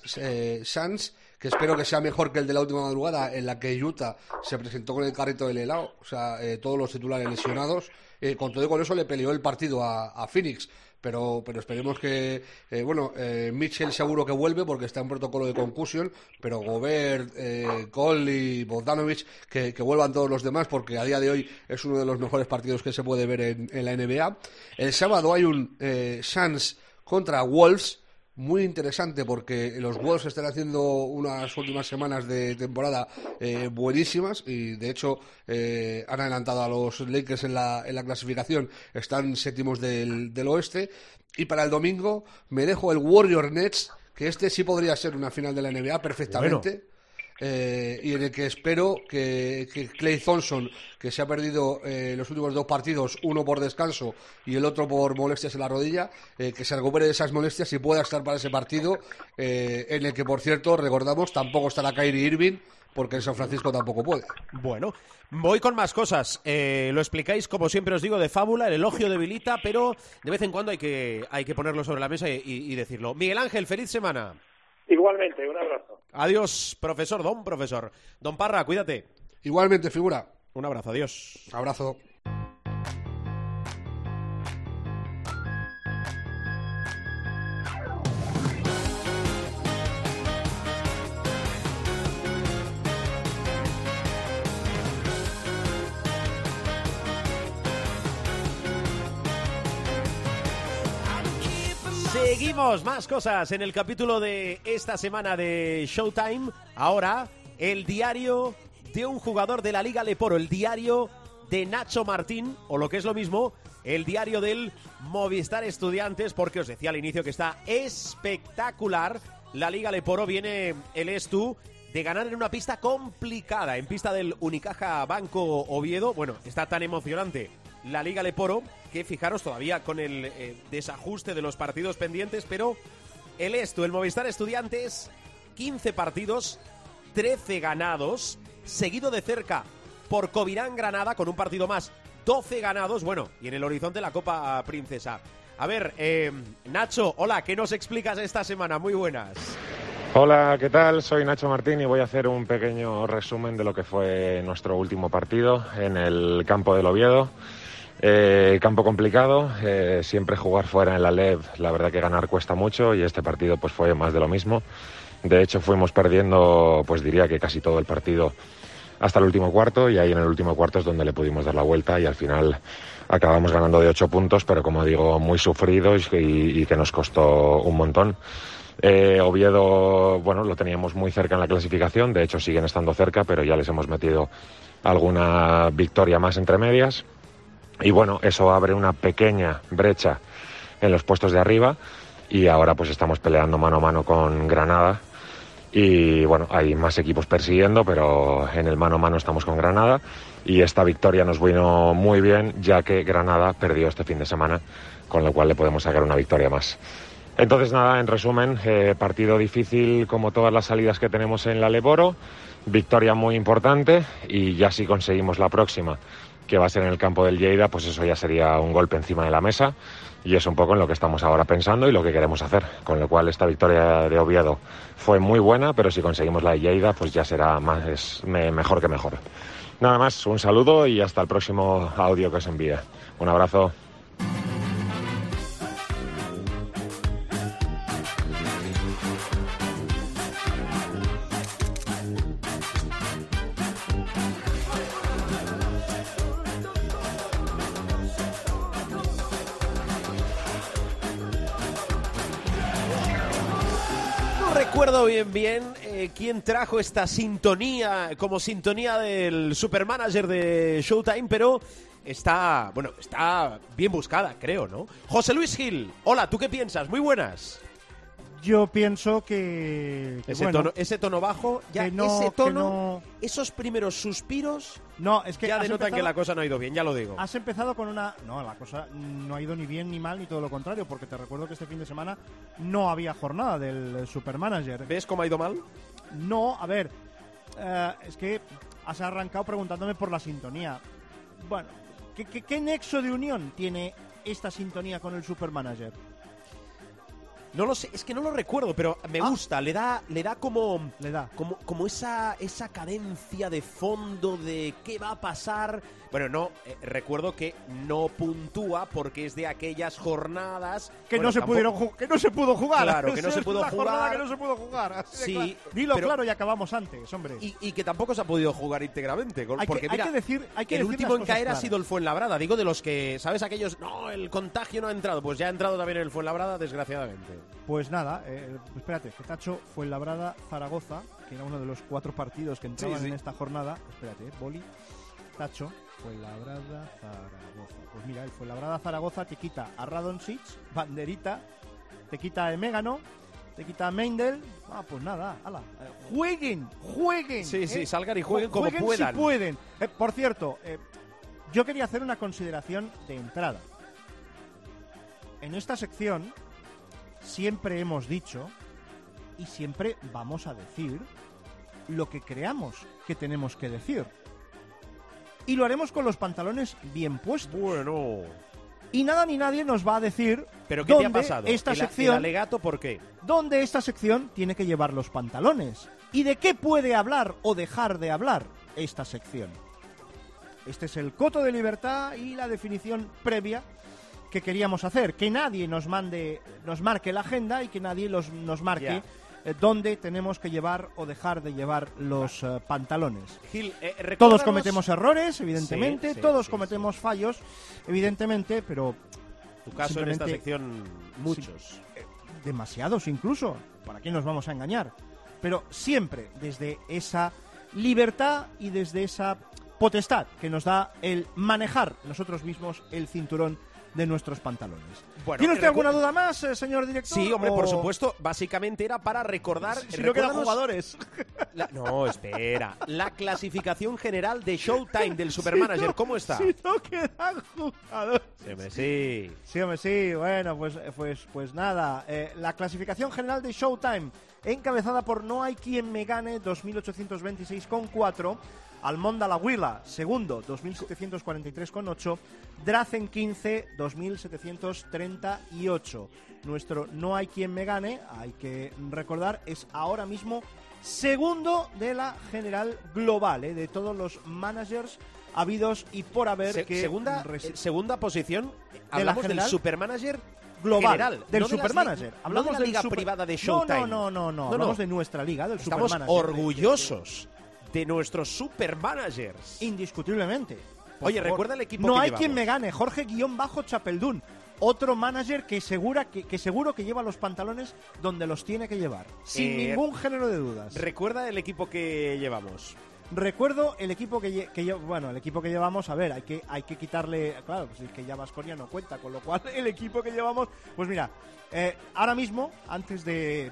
Suns que espero que sea mejor que el de la última madrugada, en la que Utah se presentó con el carrito del helado, o sea, eh, todos los titulares lesionados. Eh, con todo y con eso le peleó el partido a, Phoenix, pero, pero esperemos que, eh, bueno, eh, Mitchell seguro que vuelve porque está en protocolo de concusión, pero Gobert, eh, Cole y Bogdanovich, que, que, vuelvan todos los demás porque a día de hoy es uno de los mejores partidos que se puede ver en, la NBA. El sábado hay un Suns contra Wolves, muy interesante porque los Wolves están haciendo unas últimas semanas de temporada eh, buenísimas y de hecho eh, han adelantado a los Lakers en la, en la clasificación, están séptimos del, del oeste y para el domingo me dejo el Warrior Nets que este sí podría ser una final de la NBA perfectamente. Eh, y en el que espero que, que, Clay Thompson, que se ha perdido eh, los últimos dos partidos, uno por descanso y el otro por molestias en la rodilla, eh, que se recupere de esas molestias y pueda estar para ese partido, eh, en el que, por cierto, recordamos, tampoco estará Kyrie Irving, porque en San Francisco tampoco puede. Bueno, voy con más cosas. Eh, lo explicáis, como siempre os digo, de fábula, el elogio debilita, pero de vez en cuando hay que, hay que ponerlo sobre la mesa y, y, y decirlo. Miguel Ángel, feliz semana. Igualmente, un abrazo. Adiós, profesor, don profesor. Don Parra, cuídate. Igualmente, figura. Un abrazo, adiós. Abrazo. Seguimos, más cosas en el capítulo de esta semana de Showtime. Ahora, el diario de un jugador de la Liga Leporo, el diario de Nacho Martín, o lo que es lo mismo, el diario del Movistar Estudiantes, porque os decía al inicio que está espectacular. La Liga Leporo viene el Estu de ganar en una pista complicada, en pista del Unicaja Banco Oviedo. Bueno, está tan emocionante la Liga Leporo que fijaros todavía con el eh, desajuste de los partidos pendientes, pero el Estu, el Movistar Estudiantes, 15 partidos, 13 ganados, seguido de cerca por Covirán Granada con un partido más, 12 ganados, bueno, y en el horizonte la Copa Princesa. A ver, eh, Nacho, hola, ¿qué nos explicas esta semana? Muy buenas. Hola, ¿qué tal? Soy Nacho Martín y voy a hacer un pequeño resumen de lo que fue nuestro último partido en el campo del Oviedo. Eh, campo complicado, eh, siempre jugar fuera en la LEV, la verdad que ganar cuesta mucho y este partido pues fue más de lo mismo. De hecho fuimos perdiendo, pues diría que casi todo el partido hasta el último cuarto y ahí en el último cuarto es donde le pudimos dar la vuelta y al final acabamos ganando de ocho puntos, pero como digo, muy sufridos y, que nos costó un montón. Eh, Oviedo, bueno, lo teníamos muy cerca en la clasificación, de hecho siguen estando cerca, pero ya les hemos metido alguna victoria más entre medias. Y bueno, eso abre una pequeña brecha en los puestos de arriba. Y ahora pues estamos peleando mano a mano con Granada. Y bueno, hay más equipos persiguiendo, pero en el mano a mano estamos con Granada. Y esta victoria nos vino muy bien ya que Granada perdió este fin de semana, con lo cual le podemos sacar una victoria más. Entonces nada, en resumen, eh, partido difícil como todas las salidas que tenemos en la Leboro, victoria muy importante y ya si conseguimos la próxima que va a ser en el campo del Lleida, pues eso ya sería un golpe encima de la mesa y es un poco en lo que estamos ahora pensando y lo que queremos hacer. Con lo cual esta victoria de Oviedo fue muy buena, pero si conseguimos la de Lleida, pues ya será más, es me- mejor que mejor. Nada más, un saludo y hasta el próximo audio que os envíe. Un abrazo. Bien bien eh, quién trajo esta sintonía como sintonía del supermanager de Showtime, pero está, bueno, está bien buscada, creo, ¿no? José Luis Gil, hola, ¿tú qué piensas? Muy buenas. Yo pienso que, que Ese, bueno, tono, ese tono bajo, ya que no- ese que tono, no- esos primeros suspiros no, es que ya denotan que empezado- la cosa no ha ido bien, ya lo digo. Has empezado con una... No, la cosa no ha ido ni bien ni mal ni todo lo contrario, porque te recuerdo que este fin de semana no había jornada del Supermanager. ¿Ves cómo ha ido mal? No, a ver, eh, es que has arrancado preguntándome por la sintonía. Bueno, ¿qué, qué, qué nexo de unión tiene esta sintonía con el Supermanager? No lo sé, es que no lo recuerdo, pero me Ah. gusta, le da, le da como, Le da. como, como esa, esa cadencia de fondo de qué va a pasar. Bueno, no, eh, recuerdo que no puntúa porque es de aquellas jornadas Que bueno, no se tampoco- pudieron que no se pudo jugar. Claro, que no [LAUGHS] se pudo jugar. que no se pudo jugar. así de Sí, claro. Dilo pero- claro y acabamos antes, hombre. Y, y que tampoco se ha podido jugar íntegramente. con- Hay que- porque hay que decir- hay que el decir último en caer ha sido el Fuenlabrada. Digo de los que, ¿sabes? Aquellos, no, el contagio no ha entrado. Pues ya ha entrado también el Fuenlabrada, desgraciadamente. Pues nada, eh, espérate, que Tacho fue Labrada Zaragoza, que era uno de los cuatro partidos que entraban Sí, sí. en esta jornada. Espérate, eh, Boli, Tacho, fue Labrada Zaragoza. Pues mira, el Fuenlabrada Zaragoza te quita a Radonsic, Banderita, te quita a Emégano, te quita a Meindel. Ah, pues nada, ala. eh, jueguen, jueguen. Sí, sí, eh. salgan y jueguen como puedan. Si pueden. Eh, por cierto, yo quería hacer una consideración de entrada. En esta sección siempre hemos dicho y siempre vamos a decir lo que creamos que tenemos que decir. Y lo haremos con los pantalones bien puestos. Bueno. Y nada ni nadie nos va a decir ¿Pero qué te ha dónde pasado? esta ¿El, el sección alegato por qué? dónde esta sección tiene que llevar los pantalones y de qué puede hablar o dejar de hablar esta sección. Este es el coto de libertad y la definición previa que queríamos hacer, que nadie nos mande, nos marque la agenda y que nadie los, nos marque eh, dónde tenemos que llevar o dejar de llevar los eh, pantalones. Gil, eh, Todos cometemos errores, evidentemente, Sí, sí, todos sí, cometemos fallos, evidentemente, pero Tu caso en esta sección, muchos. demasiados incluso. ¿Para qué nos vamos a engañar? Pero siempre desde esa libertad y desde esa potestad que nos da el manejar nosotros mismos el cinturón de nuestros pantalones. Bueno, ¿Tiene usted alguna duda más, eh, señor director? Sí, hombre, por o- supuesto. Básicamente era para recordar. Si no quedan jugadores. la- no, espera. La clasificación general de Showtime del [LAUGHS] Supermanager, ¿cómo está? Si no quedan jugadores. Sí, hombre, sí. Sí, hombre, sí. Bueno, pues, pues, pues nada. Eh, la clasificación general de Showtime, encabezada por No hay quien me gane, 2.826 con 4. Almonda la Huila, segundo, 2.743 con 8. Drazen 15, 2.738. Nuestro No hay quien me gane, hay que recordar, es ahora mismo segundo de la general global, eh, de todos los managers habidos y por haber Se- que segunda, eh, segunda posición. la Hablamos del general Supermanager global general, del no de Supermanager. li- no Hablamos de la del liga super- privada de No, Showtime. No, no, no, no, No, hablamos de nuestra liga, del Estamos Supermanager. de- orgullosos de nuestros Supermanagers. Indiscutiblemente. Por Oye, favor. recuerda el equipo No que hay llevamos. quien me gane. Jorge guion bajo Chapeldún. Otro manager que, segura, que, que seguro que lleva los pantalones donde los tiene que llevar. Sin Eh, ningún género de dudas. Recuerda el equipo que llevamos. Recuerdo el equipo que, que bueno, el equipo que llevamos, a ver, hay que hay que quitarle, claro, pues es que ya Vasconia no cuenta, con lo cual [LAUGHS] el equipo que llevamos, pues mira, eh, ahora mismo, antes de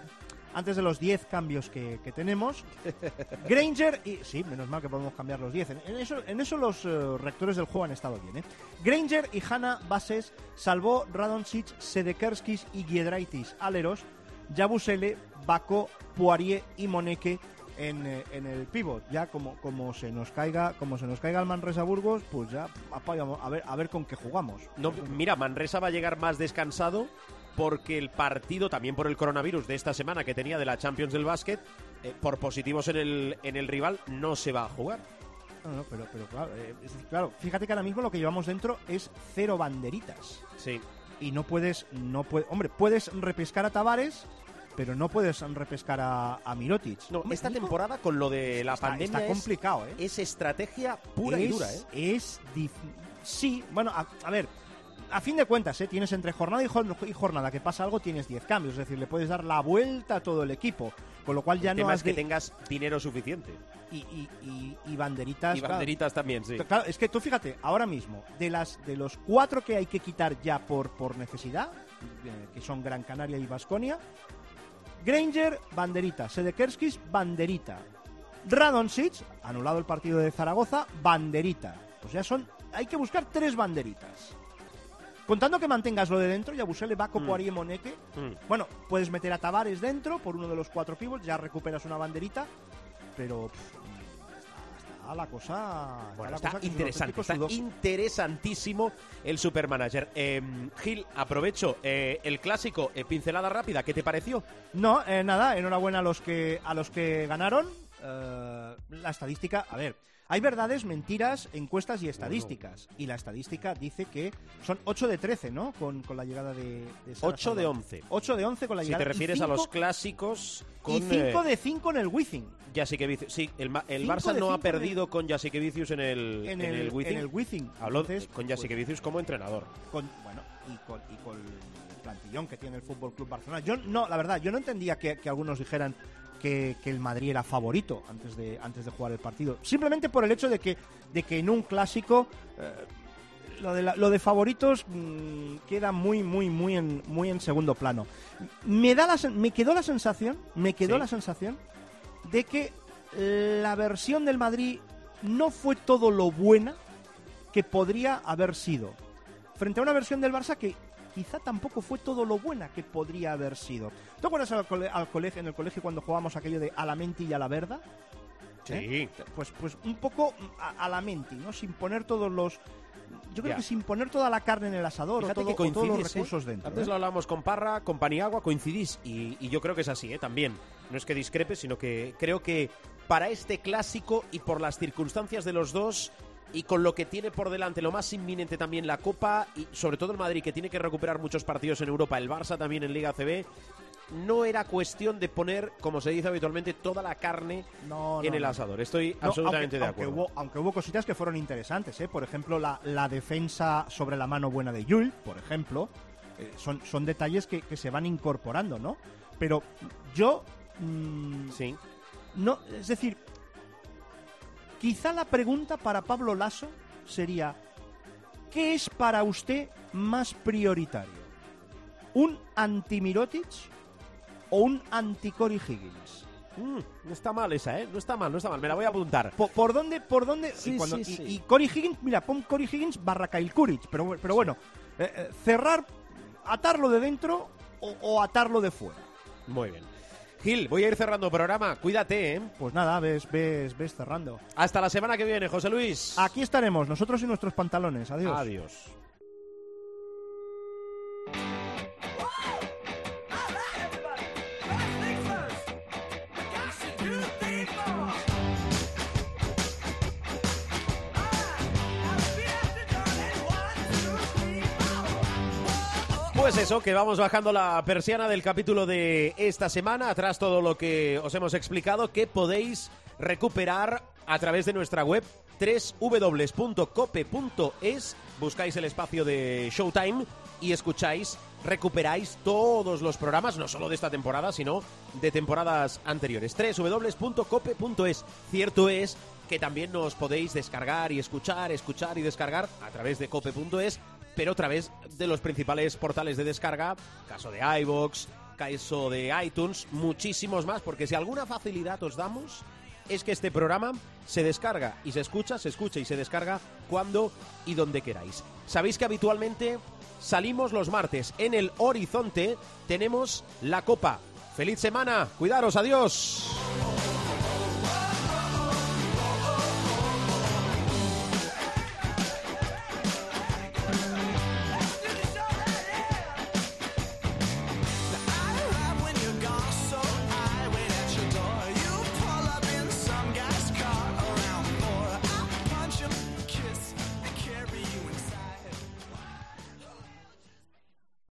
antes de los 10 cambios que, que tenemos, [LAUGHS] Granger y sí, menos mal que podemos cambiar los 10. En, en eso en eso los eh, rectores del juego han estado bien, ¿eh? Granger y Hanna bases, salvó Radonjic, Sedekerskis y Giedraitis aleros, Yabusele, Bako, Poirier y Moneke en, eh, en el pivot. Ya como, como se nos caiga, como se nos caiga el Manresa Burgos, pues ya apagamos, a ver, a ver con qué jugamos. No, mira, Manresa va a llegar más descansado porque el partido, también por el coronavirus de esta semana que tenía de la Champions del básquet, eh, por positivos en el, en el rival, no se va a jugar. No, no, pero, pero claro, eh, es decir, claro, fíjate que ahora mismo lo que llevamos dentro es cero banderitas. Sí. Y no puedes, no puede, hombre, puedes repescar a Tavares, pero no puedes repescar a, a Mirotic. No, Hombre, esta temporada con lo de la está- pandemia está es- complicado, ¿eh? es, estrategia pura y Es- dura, ¿eh? Es dif- sí, bueno, a, a ver, a fin de cuentas, ¿eh? tienes entre jornada y, jor- y jornada que pasa algo, tienes 10 cambios, es decir, le puedes dar la vuelta a todo el equipo, con lo cual ya el no tema es que de- tengas dinero suficiente. y, y- y- y banderitas. Y claro. banderitas también, sí. Claro, es que tú fíjate, ahora mismo, de las de los cuatro que hay que quitar ya por, por necesidad, eh, que son Gran Canaria y Vasconia, Granger, banderita. Sedekerskis, banderita. Radonjic, anulado el partido de Zaragoza, banderita. Pues ya son, hay que buscar tres banderitas. Contando que mantengas lo de dentro, Yabusele, Baco, Mm. Poirier, Moneke. Mm. Bueno, puedes meter a Tavares dentro por uno de los cuatro pivots, ya recuperas una banderita, pero está la cosa. Bueno, la está cosa interesante, está interesantísimo el Supermanager. Eh, Gil, aprovecho eh, el clásico, eh, pincelada rápida, ¿qué te pareció? No, eh, nada, enhorabuena a los que a los que ganaron. La estadística, a ver, hay verdades, mentiras, encuestas y estadísticas. Y la estadística dice que son 8 de 13, ¿no? Con, con la llegada de, de Sara 8 de Salvador. 11. 8 de 11 con la Si llegada te refieres a los clásicos con... Y 5 eh, de 5 en el Wizzing. Jasiquevicius. Sí, el, el Barça no ha en el- perdido con Jasiquevicius en el, En en el, el Wizzing. en el Wizzing. Habló Entonces, con pues, Jasiquevicius como entrenador. con, bueno, y con, y con el plantillón que tiene el Fútbol Club Barcelona. Yo no, la verdad, yo no entendía que, que algunos dijeran que, que el Madrid era favorito antes de, antes de jugar el partido. Simplemente por el hecho de que, de que en un clásico eh, lo, de la- lo de favoritos mm, queda muy, muy, muy en, muy en segundo plano. Me, da la, me quedó la sensación, me quedó Sí. la sensación de que la versión del Madrid no fue todo lo buena que podría haber sido. Frente a una versión del Barça que quizá tampoco fue todo lo buena que podría haber sido. ¿Te acuerdas al, cole- al colegio, en el colegio cuando jugábamos aquello de a la menti y a la verda? ¿Eh? Pues, pues un poco a, a la menti, ¿no? Sin poner todos los... Yo creo Ya. que sin poner toda la carne en el asador o, todo- que o todos los ¿eh? recursos dentro. Antes ¿eh? lo hablábamos con Parra, con Paniagua, coincidís. Y, y yo creo que es así, ¿eh? También. No es que discrepe, sino que creo que para este clásico y por las circunstancias de los dos y con lo que tiene por delante, lo más inminente también la Copa y sobre todo el Madrid que tiene que recuperar muchos partidos en Europa, el Barça también en Liga CB, no era cuestión de poner, como se dice habitualmente, toda la carne No, en el asador. Estoy No, absolutamente aunque, de aunque acuerdo. hubo, aunque hubo cositas que fueron interesantes, ¿eh? Por ejemplo, la, la defensa sobre la mano buena de Yul, por ejemplo. eh, son, son detalles que, que se van incorporando, ¿no? Pero yo... mm, Sí. no, es decir, Quizá la pregunta para Pablo Lasso sería, ¿qué es para usted más prioritario? ¿Un anti-Mirotic o un anti-Cory Higgins? Mm, no está mal esa, ¿eh? No está mal, no está mal. Me la voy a apuntar. ¿Por, por dónde? ¿Por dónde? Sí, y, cuando- sí, y- sí. y Cory Higgins, mira, pon Cory Higgins barra Kyle Kuric, pero, pero bueno, eh, eh, cerrar, atarlo de dentro o, o atarlo de fuera. Muy bien. Gil, voy a ir cerrando programa. Cuídate, ¿eh? Pues nada, ves, ves, ves cerrando. Hasta la semana que viene, José Luis. Aquí estaremos, nosotros y nuestros pantalones. Adiós. Adiós. Pues eso, que vamos bajando la persiana del capítulo de esta semana, atrás todo lo que os hemos explicado, que podéis recuperar a través de nuestra web www.cope.es, buscáis el espacio de Showtime y escucháis, recuperáis todos los programas, no solo de esta temporada, sino de temporadas anteriores. www.cope.es. Cierto es que también nos podéis descargar y escuchar, escuchar y descargar a través de cope.es, pero a través de los principales portales de descarga, caso de iVoox, caso de iTunes, muchísimos más, porque si alguna facilidad os damos es que este programa se descarga y se escucha, se escucha y se descarga cuando y donde queráis. Sabéis que habitualmente salimos los martes. En el horizonte tenemos la copa. Feliz semana, cuidaros, adiós.